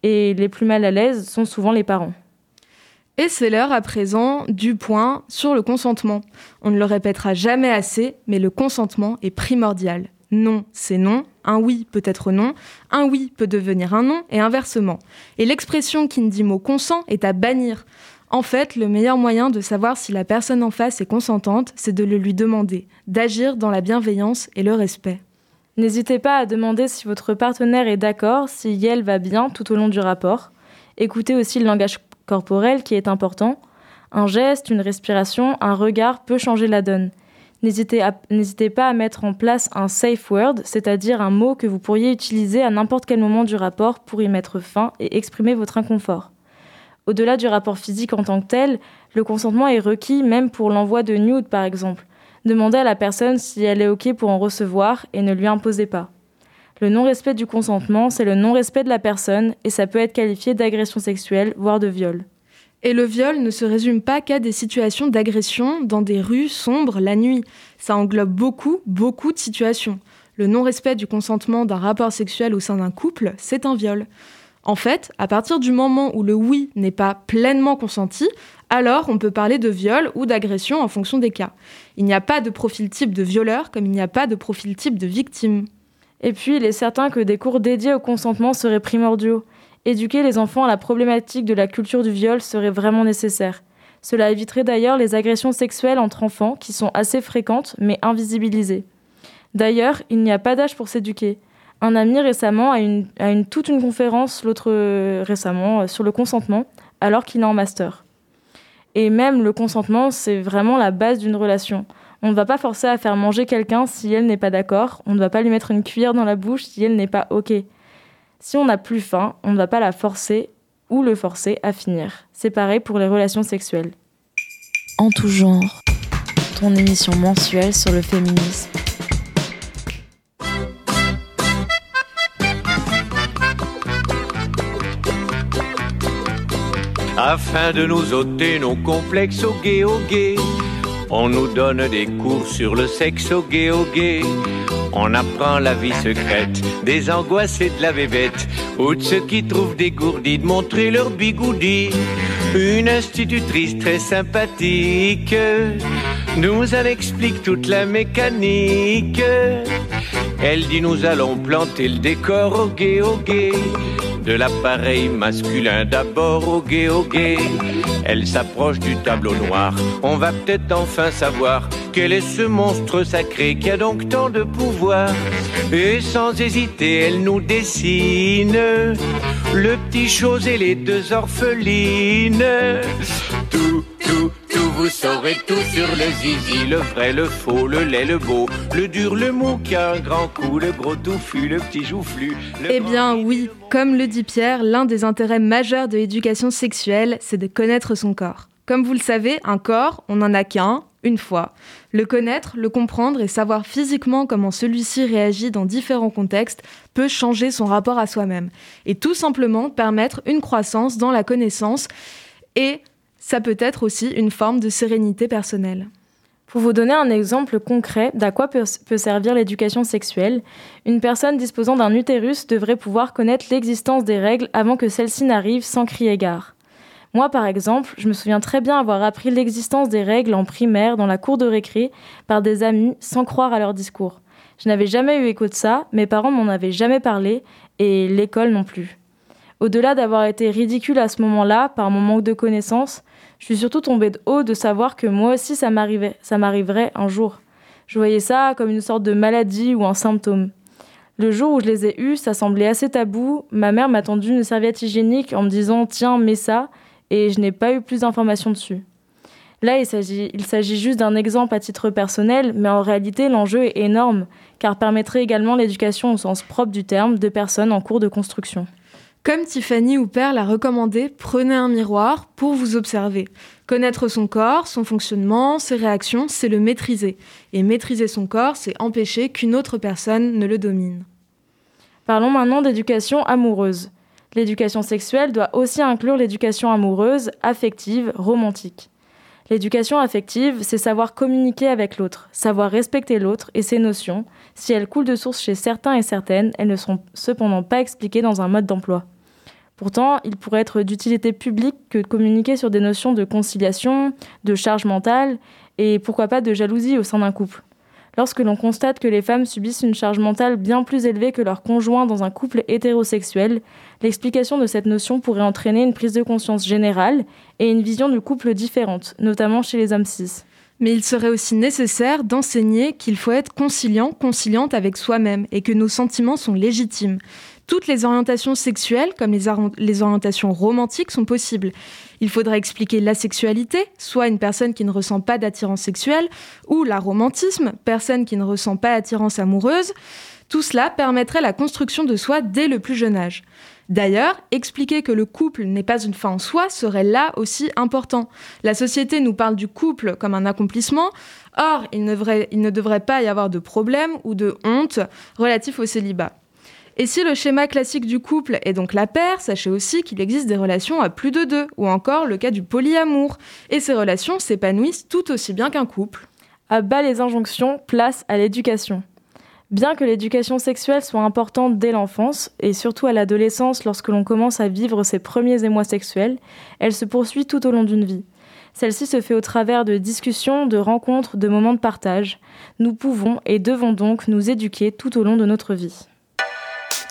S3: et les plus mal à l'aise sont souvent les parents.
S2: Et c'est l'heure à présent du point sur le consentement. On ne le répétera jamais assez, mais le consentement est primordial. Non, c'est non. Un oui peut être non. Un oui peut devenir un non et inversement. Et l'expression qui ne dit mot consent est à bannir. En fait, le meilleur moyen de savoir si la personne en face est consentante, c'est de le lui demander, d'agir dans la bienveillance et le respect.
S3: N'hésitez pas à demander si votre partenaire est d'accord, si elle va bien tout au long du rapport. Écoutez aussi le langage corporel qui est important. Un geste, une respiration, un regard peut changer la donne. N'hésitez pas à mettre en place un safe word, c'est-à-dire un mot que vous pourriez utiliser à n'importe quel moment du rapport pour y mettre fin et exprimer votre inconfort. Au-delà du rapport physique en tant que tel, le consentement est requis même pour l'envoi de nudes par exemple. Demandez à la personne si elle est OK pour en recevoir et ne lui imposez pas. Le non-respect du consentement, c'est le non-respect de la personne et ça peut être qualifié d'agression sexuelle, voire de viol.
S2: Et le viol ne se résume pas qu'à des situations d'agression dans des rues sombres la nuit. Ça englobe beaucoup, beaucoup de situations. Le non-respect du consentement d'un rapport sexuel au sein d'un couple, c'est un viol. En fait, à partir du moment où le oui n'est pas pleinement consenti, alors on peut parler de viol ou d'agression en fonction des cas. Il n'y a pas de profil type de violeur comme il n'y a pas de profil type de victime.
S3: Et puis, il est certain que des cours dédiés au consentement seraient primordiaux. Éduquer les enfants à la problématique de la culture du viol serait vraiment nécessaire. Cela éviterait d'ailleurs les agressions sexuelles entre enfants qui sont assez fréquentes mais invisibilisées. D'ailleurs, il n'y a pas d'âge pour s'éduquer. Un ami récemment a une, toute une conférence, l'autre euh, récemment, euh, sur le consentement, alors qu'il est en master. Et même le consentement, c'est vraiment la base d'une relation. On ne va pas forcer à faire manger quelqu'un si elle n'est pas d'accord. On ne va pas lui mettre une cuillère dans la bouche si elle n'est pas OK. Si on n'a plus faim, on ne va pas la forcer ou le forcer à finir. C'est pareil pour les relations sexuelles.
S1: En tout genre, ton émission mensuelle sur le féminisme.
S18: Afin de nous ôter nos complexes au gay au gay, on nous donne des cours sur le sexe au gay au gay. On apprend la vie secrète des angoisses et de la bébête, ou de ceux qui trouvent dégourdis de montrer leur bigoudi. Une institutrice très sympathique nous en explique toute la mécanique. Elle dit nous allons planter le décor au gay au gay. De l'appareil masculin d'abord au gay au gay. Elle s'approche du tableau noir. On va peut-être enfin savoir quel est ce monstre sacré qui a donc tant de pouvoir. Et sans hésiter, elle nous dessine le petit chose et les deux orphelines. Tout, tout, vous saurez tout sur le zizi, le vrai, le faux, le laid, le beau, le dur, le mou qui a un grand coup, le gros touffu, le petit joufflu. le
S2: Eh bien oui, comme le dit Pierre, l'un des intérêts majeurs de l'éducation sexuelle, c'est de connaître son corps. Comme vous le savez, un corps, on n'en a qu'un, une fois. Le connaître, le comprendre et savoir physiquement comment celui-ci réagit dans différents contextes peut changer son rapport à soi-même. Et tout simplement permettre une croissance dans la connaissance et ça peut être aussi une forme de sérénité personnelle.
S3: Pour vous donner un exemple concret d'à quoi peut, servir l'éducation sexuelle, une personne disposant d'un utérus devrait pouvoir connaître l'existence des règles avant que celles-ci n'arrivent sans crier gare. Moi, par exemple, je me souviens très bien avoir appris l'existence des règles en primaire dans la cour de récré par des amis sans croire à leur discours. Je n'avais jamais eu écho de ça, mes parents m'en avaient jamais parlé, et l'école non plus. Au-delà d'avoir été ridicule à ce moment-là par mon manque de connaissances, je suis surtout tombée de haut de savoir que moi aussi ça m'arriverait un jour. Je voyais ça comme une sorte de maladie ou un symptôme. Le jour où je les ai eus, ça semblait assez tabou. Ma mère m'a tendu une serviette hygiénique en me disant Tiens, mets ça, et je n'ai pas eu plus d'informations dessus. Là, il s'agit, il s'agit juste d'un exemple à titre personnel, mais en réalité, l'enjeu est énorme, car permettrait également l'éducation au sens propre du terme de personnes en cours de construction.
S2: Comme Tiffany Hooper l'a recommandé, prenez un miroir pour vous observer. Connaître son corps, son fonctionnement, ses réactions, c'est le maîtriser. Et maîtriser son corps, c'est empêcher qu'une autre personne ne le domine.
S3: Parlons maintenant d'éducation amoureuse. L'éducation sexuelle doit aussi inclure l'éducation amoureuse, affective, romantique. L'éducation affective, c'est savoir communiquer avec l'autre, savoir respecter l'autre et ses notions. Si elles coulent de source chez certains et certaines, elles ne sont cependant pas expliquées dans un mode d'emploi. Pourtant, il pourrait être d'utilité publique que de communiquer sur des notions de conciliation, de charge mentale et pourquoi pas de jalousie au sein d'un couple. Lorsque l'on constate que les femmes subissent une charge mentale bien plus élevée que leurs conjoints dans un couple hétérosexuel, l'explication de cette notion pourrait entraîner une prise de conscience générale et une vision du couple différente, notamment chez les hommes cis.
S2: Mais il serait aussi nécessaire d'enseigner qu'il faut être conciliant, conciliante avec soi-même et que nos sentiments sont légitimes. Toutes les orientations sexuelles, comme les, or- les orientations romantiques, sont possibles. Il faudra expliquer la sexualité, soit une personne qui ne ressent pas d'attirance sexuelle, ou la romantisme, personne qui ne ressent pas d'attirance amoureuse. Tout cela permettrait la construction de soi dès le plus jeune âge. D'ailleurs, expliquer que le couple n'est pas une fin en soi serait là aussi important. La société nous parle du couple comme un accomplissement, or il ne, devrait, pas y avoir de problème ou de honte relatif au célibat. Et si le schéma classique du couple est donc la paire, sachez aussi qu'il existe des relations à plus de deux, ou encore le cas du polyamour. Et ces relations s'épanouissent tout aussi bien qu'un couple.
S3: À bas les injonctions, place à l'éducation. Bien que l'éducation sexuelle soit importante dès l'enfance, et surtout à l'adolescence lorsque l'on commence à vivre ses premiers émois sexuels, elle se poursuit tout au long d'une vie. Celle-ci se fait au travers de discussions, de rencontres, de moments de partage. Nous pouvons et devons donc nous éduquer tout au long de notre vie.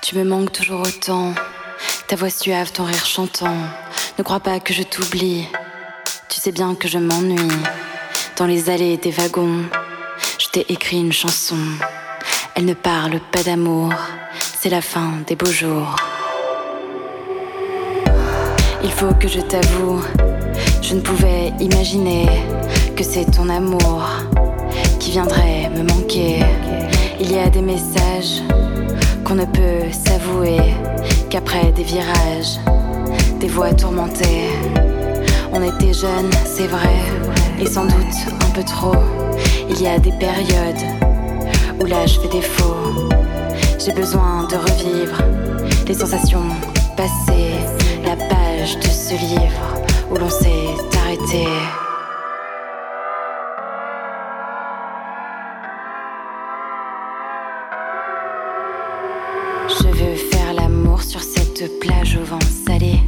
S19: Tu me manques toujours autant. Ta voix suave, ton rire chantant. Ne crois pas que je t'oublie. Tu sais bien que je m'ennuie. Dans les allées des wagons, je t'ai écrit une chanson. Elle ne parle pas d'amour, c'est la fin des beaux jours. Il faut que je t'avoue, je ne pouvais imaginer que c'est ton amour qui viendrait me manquer. Il y a des messages qu'on ne peut s'avouer qu'après des virages, des voix tourmentées. On était jeunes, c'est vrai, et sans doute un peu trop. Il y a des périodes où l'âge fait défaut. J'ai besoin de revivre les sensations passées, la page de ce livre où l'on s'est arrêté. Je veux faire l'amour sur cette plage au vent salé.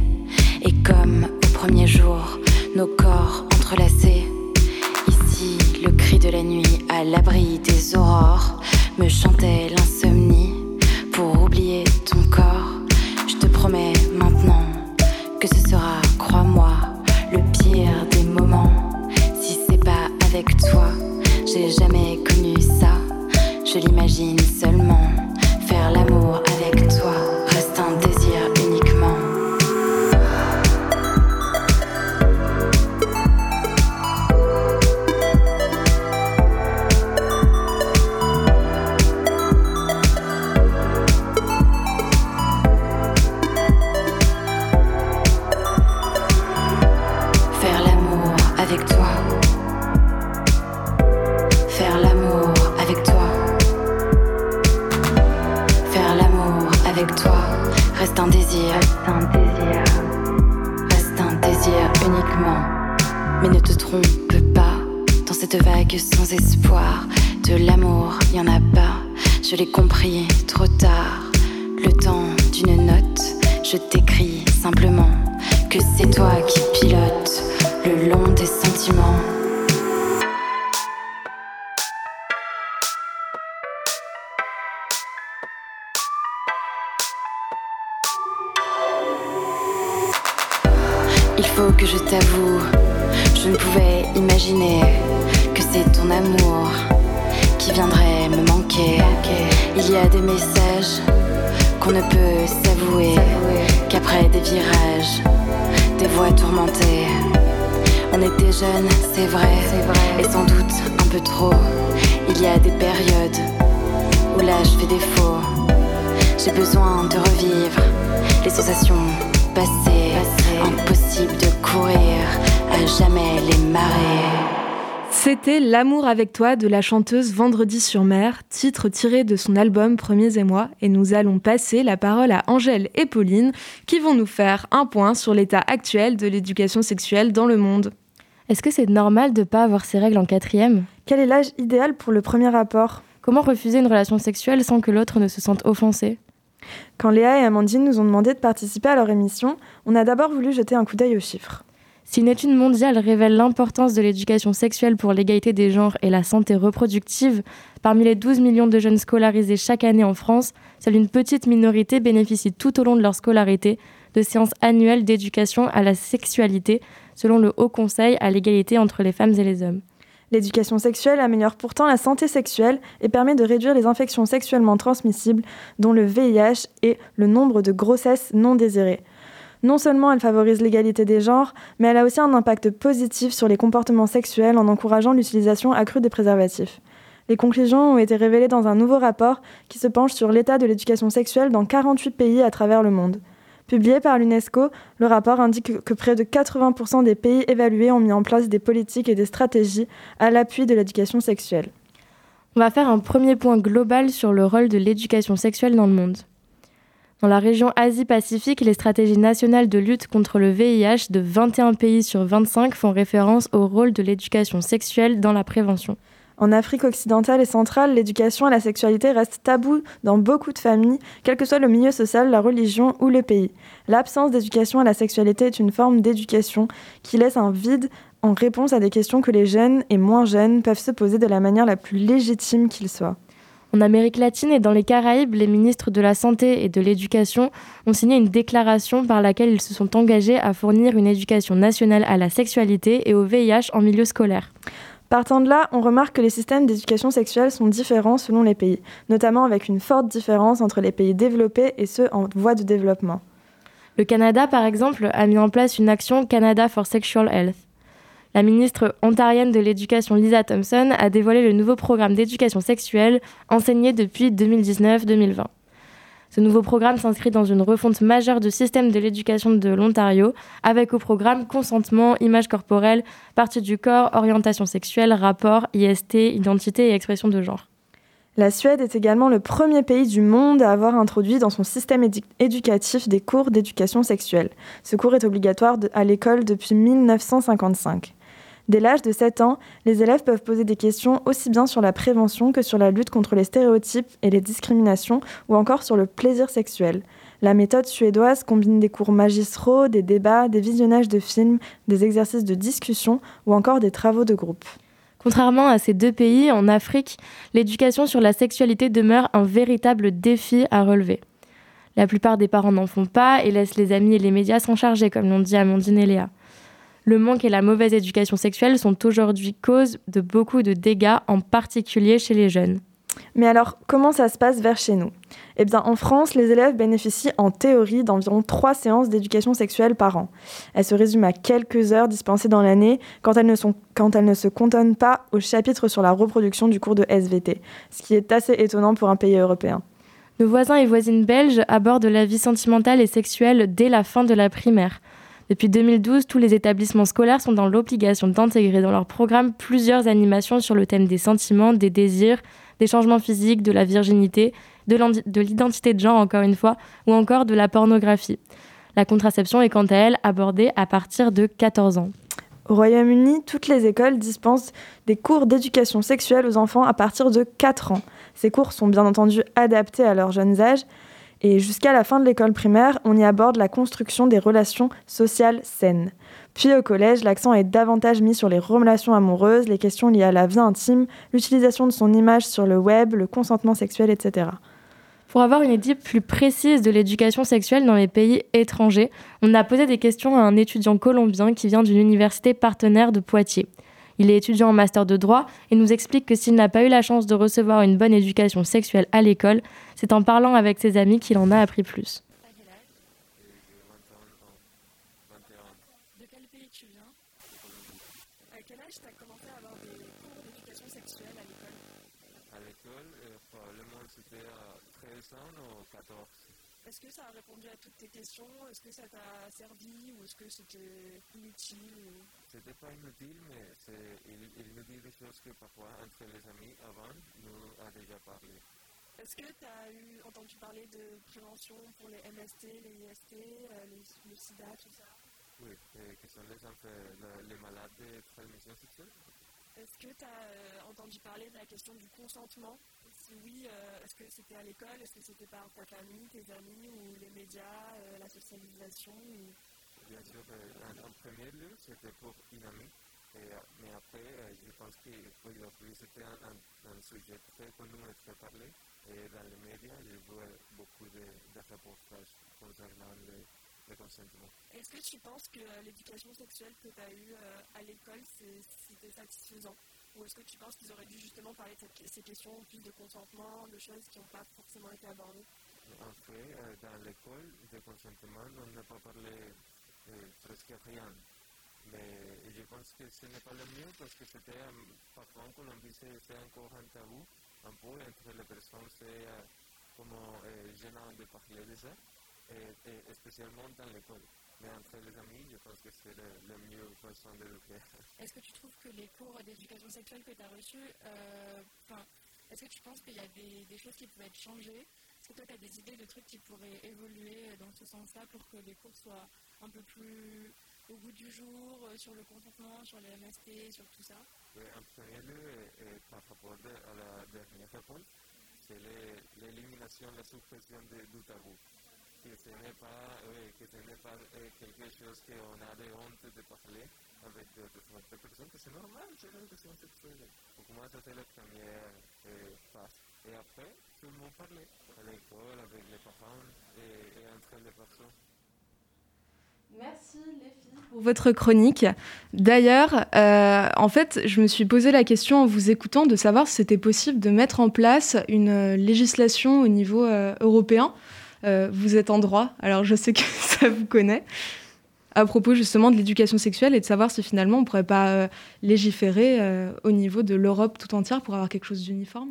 S19: Et comme au premier jour, nos corps entrelacés. Ici, le cri de la nuit à l'abri me chantait l'insomnie pour oublier ton corps. Je te promets maintenant que ce sera, crois-moi, le pire des moments. Si c'est pas avec toi, j'ai jamais connu ça. Je l'imagine je t'écris simplement que c'est toi qui pilotes le long des sentiments. Il faut que je t'avoue, je ne pouvais imaginer que c'est ton amour qui viendrait me manquer. Il y a des messages qu'on ne peut s'avouer qu'après des virages, des voix tourmentées. On était jeunes, c'est vrai, et sans doute un peu trop. Il y a des périodes où l'âge fait défaut. J'ai besoin de revivre les sensations passées. Impossible de courir à jamais les marées.
S2: C'était L'amour avec toi de la chanteuse Vendredi sur mer, titre tiré de son album Premiers émois, et nous allons passer la parole à Angèle et Pauline qui vont nous faire un point sur l'état actuel de l'éducation sexuelle dans le monde.
S1: Est-ce que c'est normal de ne pas avoir ses règles en quatrième?
S20: Quel est l'âge idéal pour le premier rapport?
S1: Comment refuser une relation sexuelle sans que l'autre ne se sente offensé?
S20: Quand Léa et Amandine nous ont demandé de participer à leur émission, on a d'abord voulu jeter un coup d'œil aux chiffres.
S1: Si une étude mondiale révèle l'importance de l'éducation sexuelle pour l'égalité des genres et la santé reproductive, parmi les 12 millions de jeunes scolarisés chaque année en France, seule une petite minorité bénéficie tout au long de leur scolarité de séances annuelles d'éducation à la sexualité, selon le Haut Conseil à l'égalité entre les femmes et les hommes.
S20: L'éducation sexuelle améliore pourtant la santé sexuelle et permet de réduire les infections sexuellement transmissibles, dont le VIH et le nombre de grossesses non désirées. Non seulement elle favorise l'égalité des genres, mais elle a aussi un impact positif sur les comportements sexuels en encourageant l'utilisation accrue des préservatifs. Les conclusions ont été révélées dans un nouveau rapport qui se penche sur l'état de l'éducation sexuelle dans 48 pays à travers le monde. Publié par l'UNESCO, le rapport indique que près de 80% des pays évalués ont mis en place des politiques et des stratégies à l'appui de l'éducation sexuelle.
S1: On va faire un premier point global sur le rôle de l'éducation sexuelle dans le monde. Dans la région Asie-Pacifique, les stratégies nationales de lutte contre le VIH de 21 pays sur 25 font référence au rôle de l'éducation sexuelle dans la prévention.
S20: En Afrique occidentale et centrale, l'éducation à la sexualité reste tabou dans beaucoup de familles, quel que soit le milieu social, la religion ou le pays. L'absence d'éducation à la sexualité est une forme d'éducation qui laisse un vide en réponse à des questions que les jeunes et moins jeunes peuvent se poser de la manière la plus légitime qu'il soit.
S1: En Amérique latine et dans les Caraïbes, les ministres de la Santé et de l'Éducation ont signé une déclaration par laquelle ils se sont engagés à fournir une éducation nationale à la sexualité et au VIH en milieu scolaire.
S20: Partant de là, on remarque que les systèmes d'éducation sexuelle sont différents selon les pays, notamment avec une forte différence entre les pays développés et ceux en voie de développement.
S1: Le Canada, par exemple, a mis en place une action Canada for Sexual Health. La ministre ontarienne de l'Éducation Lisa Thompson a dévoilé le nouveau programme d'éducation sexuelle enseigné depuis 2019-2020. Ce nouveau programme s'inscrit dans une refonte majeure du système de l'éducation de l'Ontario, avec au programme consentement, image corporelle, partie du corps, orientation sexuelle, rapport, IST, identité et expression de genre.
S20: La Suède est également le premier pays du monde à avoir introduit dans son système édu- éducatif des cours d'éducation sexuelle. Ce cours est obligatoire à l'école depuis 1955. Dès l'âge de 7 ans, les élèves peuvent poser des questions aussi bien sur la prévention que sur la lutte contre les stéréotypes et les discriminations ou encore sur le plaisir sexuel. La méthode suédoise combine des cours magistraux, des débats, des visionnages de films, des exercices de discussion ou encore des travaux de groupe.
S1: Contrairement à ces deux pays, en Afrique, l'éducation sur la sexualité demeure un véritable défi à relever. La plupart des parents n'en font pas et laissent les amis et les médias s'en charger, comme l'ont dit Amandine et Léa. Le manque et la mauvaise éducation sexuelle sont aujourd'hui cause de beaucoup de dégâts, en particulier chez les jeunes.
S20: Mais alors, comment ça se passe vers chez nous? Eh bien, en France, les élèves bénéficient en théorie d'environ trois séances d'éducation sexuelle par an. Elles se résument à quelques heures dispensées dans l'année quand, elles ne sont- quand elles ne se cantonnent pas au chapitre sur la reproduction du cours de SVT, ce qui est assez étonnant pour un pays européen.
S1: Nos voisins et voisines belges abordent la vie sentimentale et sexuelle dès la fin de la primaire. Depuis 2012, tous les établissements scolaires sont dans l'obligation d'intégrer dans leur programme plusieurs animations sur le thème des sentiments, des désirs, des changements physiques, de la virginité, de l'identité de genre encore une fois, ou encore de la pornographie. La contraception est quant à elle abordée à partir de 14 ans.
S20: Au Royaume-Uni, toutes les écoles dispensent des cours d'éducation sexuelle aux enfants à partir de 4 ans. Ces cours sont bien entendu adaptés à leurs jeunes âges et jusqu'à la fin de l'école primaire, on y aborde la construction des relations sociales saines. Puis au collège, l'accent est davantage mis sur les relations amoureuses, les questions liées à la vie intime, l'utilisation de son image sur le web, le consentement sexuel, etc.
S1: Pour avoir une idée plus précise de l'éducation sexuelle dans les pays étrangers, on a posé des questions à un étudiant colombien qui vient d'une université partenaire de Poitiers. Il est étudiant en master de droit et nous explique que s'il n'a pas eu la chance de recevoir une bonne éducation sexuelle à l'école, c'est en parlant avec ses amis qu'il en a appris plus.
S21: De quel pays tu viens À quel âge tu as commencé à avoir des cours d'éducation sexuelle à l'école
S22: À l'école, euh, probablement c'était à 13 ans ou 14.
S21: Est-ce que ça a répondu à toutes tes questions? Est-ce que ça t'a servi ou est-ce que c'était inutile
S22: C'était pas inutile, mais c'est, il, il nous dit des choses que parfois entre les amis avant nous a déjà parlé.
S21: Est-ce que tu as eu, entendu parler de prévention pour les MST, les IST, euh, les, le sida, tout ça?
S22: Oui, et que sont les, les malades de transmission sexuelle.
S21: Est-ce que tu as entendu parler de la question du consentement? Si oui, euh, est-ce que c'était à l'école? Est-ce que c'était par ta famille, tes amis ou les médias, euh, la socialisation
S22: Bien sûr, euh, en, premier lieu, c'était pour une amie. Et, euh, mais après, euh, je pense qu'aujourd'hui, c'était un, un, sujet très connu et très parlé. Et dans les médias, je vois beaucoup de, de reportages concernant
S21: Est-ce que tu penses que euh, l'éducation sexuelle que tu as eue euh, à l'école, c'était satisfaisant? Ou est-ce que tu penses qu'ils auraient dû justement parler de cette- ces questions plus de consentement, de choses qui n'ont pas forcément été abordées?
S22: En fait, euh, dans l'école de consentement, on n'a pas parlé presque rien. Mais je pense que ce n'est pas le mieux parce que c'était, parfois en Colombie, c'est encore un tabou, un peu entre les personnes, c'est euh, comme euh, gênant de parler de ça, et, et spécialement dans l'école. Mais entre les amis, je pense que c'est le, le mieux façon d'éduquer.
S21: Est-ce que tu trouves que les cours d'éducation sexuelle que tu as reçus, euh, est-ce que tu penses qu'il y a des, des choses qui pourraient être changées? Est-ce que toi, tu as des idées de trucs qui pourraient évoluer dans ce sens-là pour que les cours soient un peu plus au goût du jour euh, sur le consentement, sur les MST, sur tout ça?
S22: Oui, en premier lieu, et, et par rapport de- à la dernière réponse, c'est l'élimination, la suppression de- du tabou. Que ce n'est pas, oui, que pas euh, quelque chose qu'on a de honte de parler avec d'autres d'autres personnes, que c'est normal, c'est l'éducation sexuelle. Pour moi, c'est la première euh, phase. Et après, tout le monde parlait à l'école, avec les parents et, et entre les personnes.
S2: Merci les filles pour votre chronique. D'ailleurs, euh, en fait, je me suis posé la question en vous écoutant de savoir si c'était possible de mettre en place une euh, législation au niveau euh, européen. Euh, vous êtes en droit, alors je sais que ça vous connaît. À propos justement de l'éducation sexuelle et de savoir si finalement on ne pourrait pas euh, légiférer euh, au niveau de l'Europe tout entière pour avoir quelque chose d'uniforme.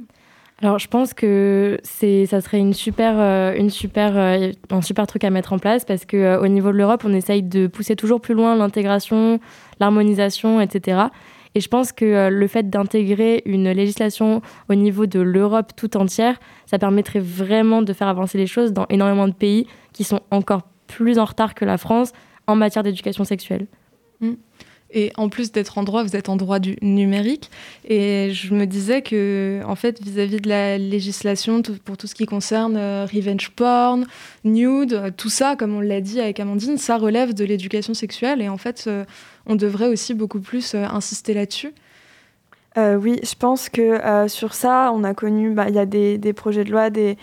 S1: Alors, je pense que ça serait une super, une super, un super truc à mettre en place parce que euh, au niveau de l'Europe, on essaye de pousser toujours plus loin l'intégration, l'harmonisation, etc. Et je pense que euh, le fait d'intégrer une législation au niveau de l'Europe tout entière, ça permettrait vraiment de faire avancer les choses dans énormément de pays qui sont encore plus en retard que la France en matière d'éducation sexuelle.
S2: Mm. Et en plus d'être en droit, vous êtes en droit du numérique. Et je me disais que, en fait, vis-à-vis de la législation pour tout ce qui concerne euh, revenge porn, nude, euh, tout ça, comme on l'a dit avec Amandine, ça relève de l'éducation sexuelle. Et en fait, on devrait aussi beaucoup plus euh, insister là-dessus.
S20: Euh, oui, je pense que euh, sur ça, on a connu, bah, il y a des, projets de loi, des,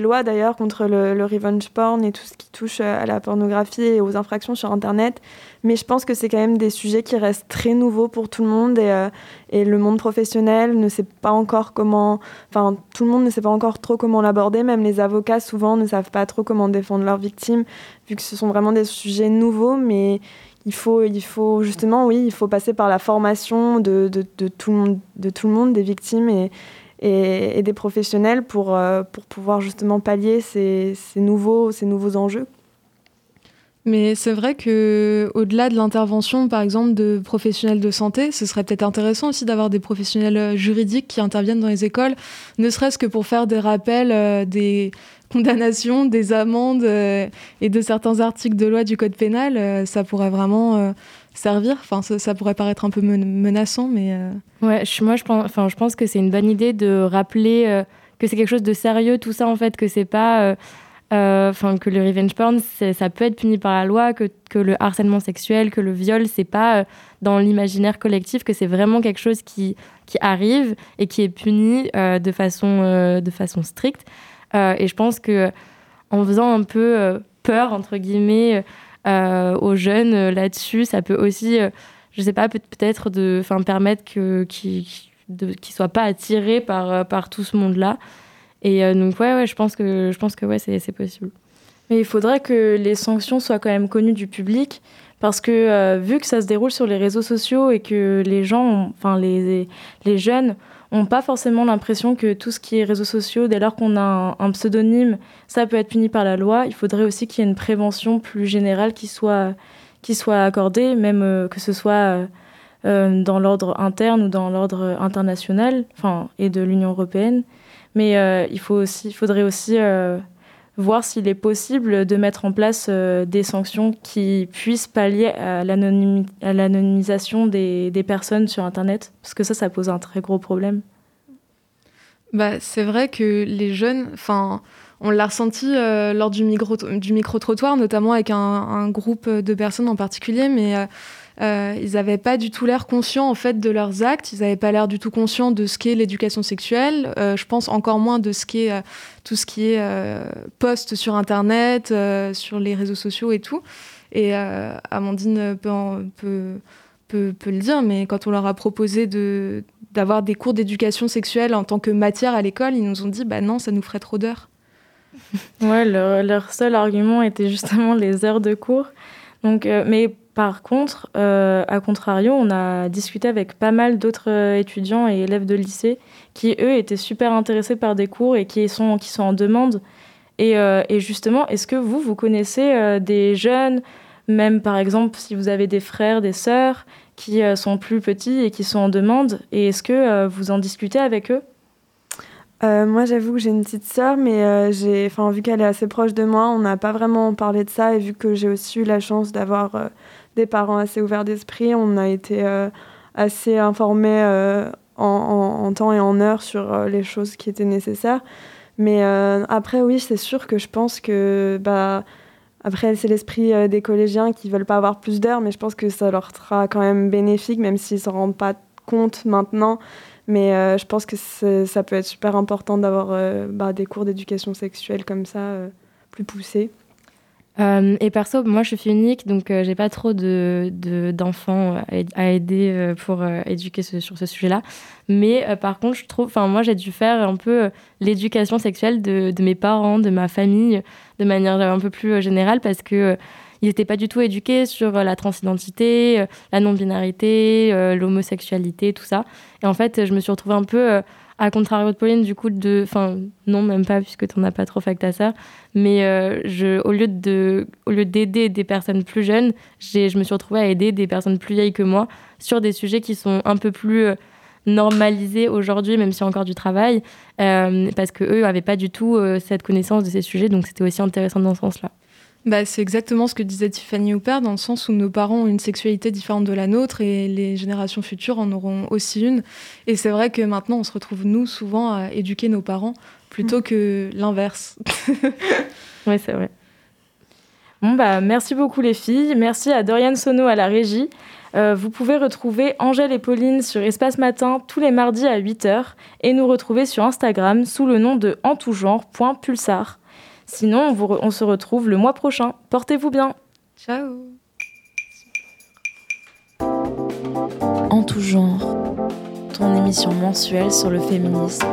S20: lois d'ailleurs contre le, revenge porn et tout ce qui touche à la pornographie et aux infractions sur Internet. Mais je pense que c'est quand même des sujets qui restent très nouveaux pour tout le monde et, et le monde professionnel ne sait pas encore comment, enfin tout le monde ne sait pas encore trop comment l'aborder. Même les avocats souvent ne savent pas trop comment défendre leurs victimes, vu que ce sont vraiment des sujets nouveaux, mais il faut, il faut justement, oui, il faut passer par la formation de, tout, le monde, de tout le monde, des victimes et, des professionnels pour, euh, pour pouvoir justement pallier ces, nouveaux, ces nouveaux enjeux.
S2: Mais c'est vrai que au-delà de l'intervention, par exemple, de professionnels de santé, ce serait peut-être intéressant aussi d'avoir des professionnels euh, juridiques qui interviennent dans les écoles, ne serait-ce que pour faire des rappels euh, des condamnations, des amendes euh, et de certains articles de loi du code pénal. ça pourrait vraiment servir. Enfin, ça, pourrait paraître un peu men- menaçant, mais
S1: Ouais, moi je pense, je pense que c'est une bonne idée de rappeler que c'est quelque chose de sérieux, tout ça en fait, que c'est pas. Euh, que le revenge porn, ça peut être puni par la loi, que, que le harcèlement sexuel, que le viol, c'est pas euh, dans l'imaginaire collectif, que c'est vraiment quelque chose qui, qui arrive et qui est puni euh, de, façon, de façon stricte. Et je pense que en faisant un peu peur, entre guillemets, aux jeunes là-dessus, ça peut aussi, euh, je sais pas, peut- peut-être de, permettre qu'ils ne soient pas attirés par, par tout ce monde-là. Et euh, donc, ouais, ouais, je pense que, je pense que ouais, c'est, possible.
S3: Mais il faudrait que les sanctions soient quand même connues du public, parce que euh, vu que ça se déroule sur les réseaux sociaux et que les gens, enfin les, les jeunes, n'ont pas forcément l'impression que tout ce qui est réseaux sociaux, dès lors qu'on a un, pseudonyme, ça peut être puni par la loi, il faudrait aussi qu'il y ait une prévention plus générale qui soit, qui soit accordée, même euh, que ce soit dans l'ordre interne ou dans l'ordre international, enfin, et de l'Union européenne. Mais euh, il faut aussi, faudrait aussi euh, voir s'il est possible de mettre en place euh, des sanctions qui puissent pallier à l'anonymi- à l'anonymisation des, personnes sur Internet, parce que ça, ça pose un très gros problème.
S2: Bah, c'est vrai que les jeunes, enfin, on l'a ressenti lors du, micro, du micro-trottoir, notamment avec un, groupe de personnes en particulier, mais euh, ils n'avaient pas du tout l'air conscients en fait de leurs actes, ils n'avaient pas l'air du tout conscients de ce qu'est l'éducation sexuelle, euh, je pense encore moins de ce qu'est euh, tout ce qui est euh, post sur Internet, sur les réseaux sociaux et tout. Et Amandine peut, le dire, mais quand on leur a proposé d'avoir des cours d'éducation sexuelle en tant que matière à l'école, ils nous ont dit bah non, ça nous ferait trop d'heures.
S3: Ouais, leur, seul argument était justement les heures de cours. Donc, mais par contre, euh, à contrario, on a discuté avec pas mal d'autres euh, étudiants et élèves de lycée qui, eux, étaient super intéressés par des cours et qui sont, qui sont en demande. Et, euh, justement, est-ce que vous, vous connaissez des jeunes, même par exemple si vous avez des frères, des sœurs, qui sont plus petits et qui sont en demande, et est-ce que vous en discutez avec eux?
S20: Moi, j'avoue que j'ai une petite sœur, mais euh, j'ai, vu qu'elle est assez proche de moi, on n'a pas vraiment parlé de ça. Et vu que j'ai aussi eu la chance d'avoir des parents assez ouverts d'esprit, on a été euh, assez informés euh, en, temps et en heure sur euh, les choses qui étaient nécessaires. Mais après, oui, c'est sûr que je pense que, bah, après, c'est l'esprit des collégiens qui veulent pas avoir plus d'heures, mais je pense que ça leur sera quand même bénéfique, même s'ils s'en rendent pas compte maintenant. Mais je pense que ça peut être super important d'avoir bah, des cours d'éducation sexuelle comme ça, plus poussés.
S1: Et perso, moi je suis unique, donc j'ai pas trop de, d'enfants à aider pour éduquer sur ce sujet-là. Mais par contre, je trouve, enfin moi j'ai dû faire un peu l'éducation sexuelle de, de, mes parents, de ma famille, de manière un peu plus générale, parce que ils n'étaient pas du tout éduqués sur euh, la transidentité, euh, la non-binarité, euh, l'homosexualité, tout ça. Et en fait, je me suis retrouvée un peu à contrario de Pauline, du coup, de. Enfin, non, même pas, puisque tu n'en as pas trop fait à ça. Mais je, au lieu de, au lieu d'aider des personnes plus jeunes, je me suis retrouvée à aider des personnes plus vieilles que moi sur des sujets qui sont un peu plus normalisés aujourd'hui, même s'il y encore du travail, parce qu'eux n'avaient pas du tout cette connaissance de ces sujets, donc c'était aussi intéressant dans ce sens-là.
S2: Bah, c'est exactement ce que disait Tiffany Hooper, dans le sens où nos parents ont une sexualité différente de la nôtre et les générations futures en auront aussi une. Et c'est vrai que maintenant, on se retrouve, nous, souvent à éduquer nos parents plutôt que l'inverse.
S1: oui, c'est vrai. Bon, bah, merci beaucoup les filles. Merci à Dorian Sono à la régie. Euh, vous pouvez retrouver Angèle et Pauline sur Espace Matin tous les mardis à 8h et nous retrouver sur Instagram sous le nom de entougenre.pulsar. Sinon, on, se retrouve le mois prochain. Portez-vous bien.
S2: Ciao.
S3: En tout genre, ton émission mensuelle sur le féminisme.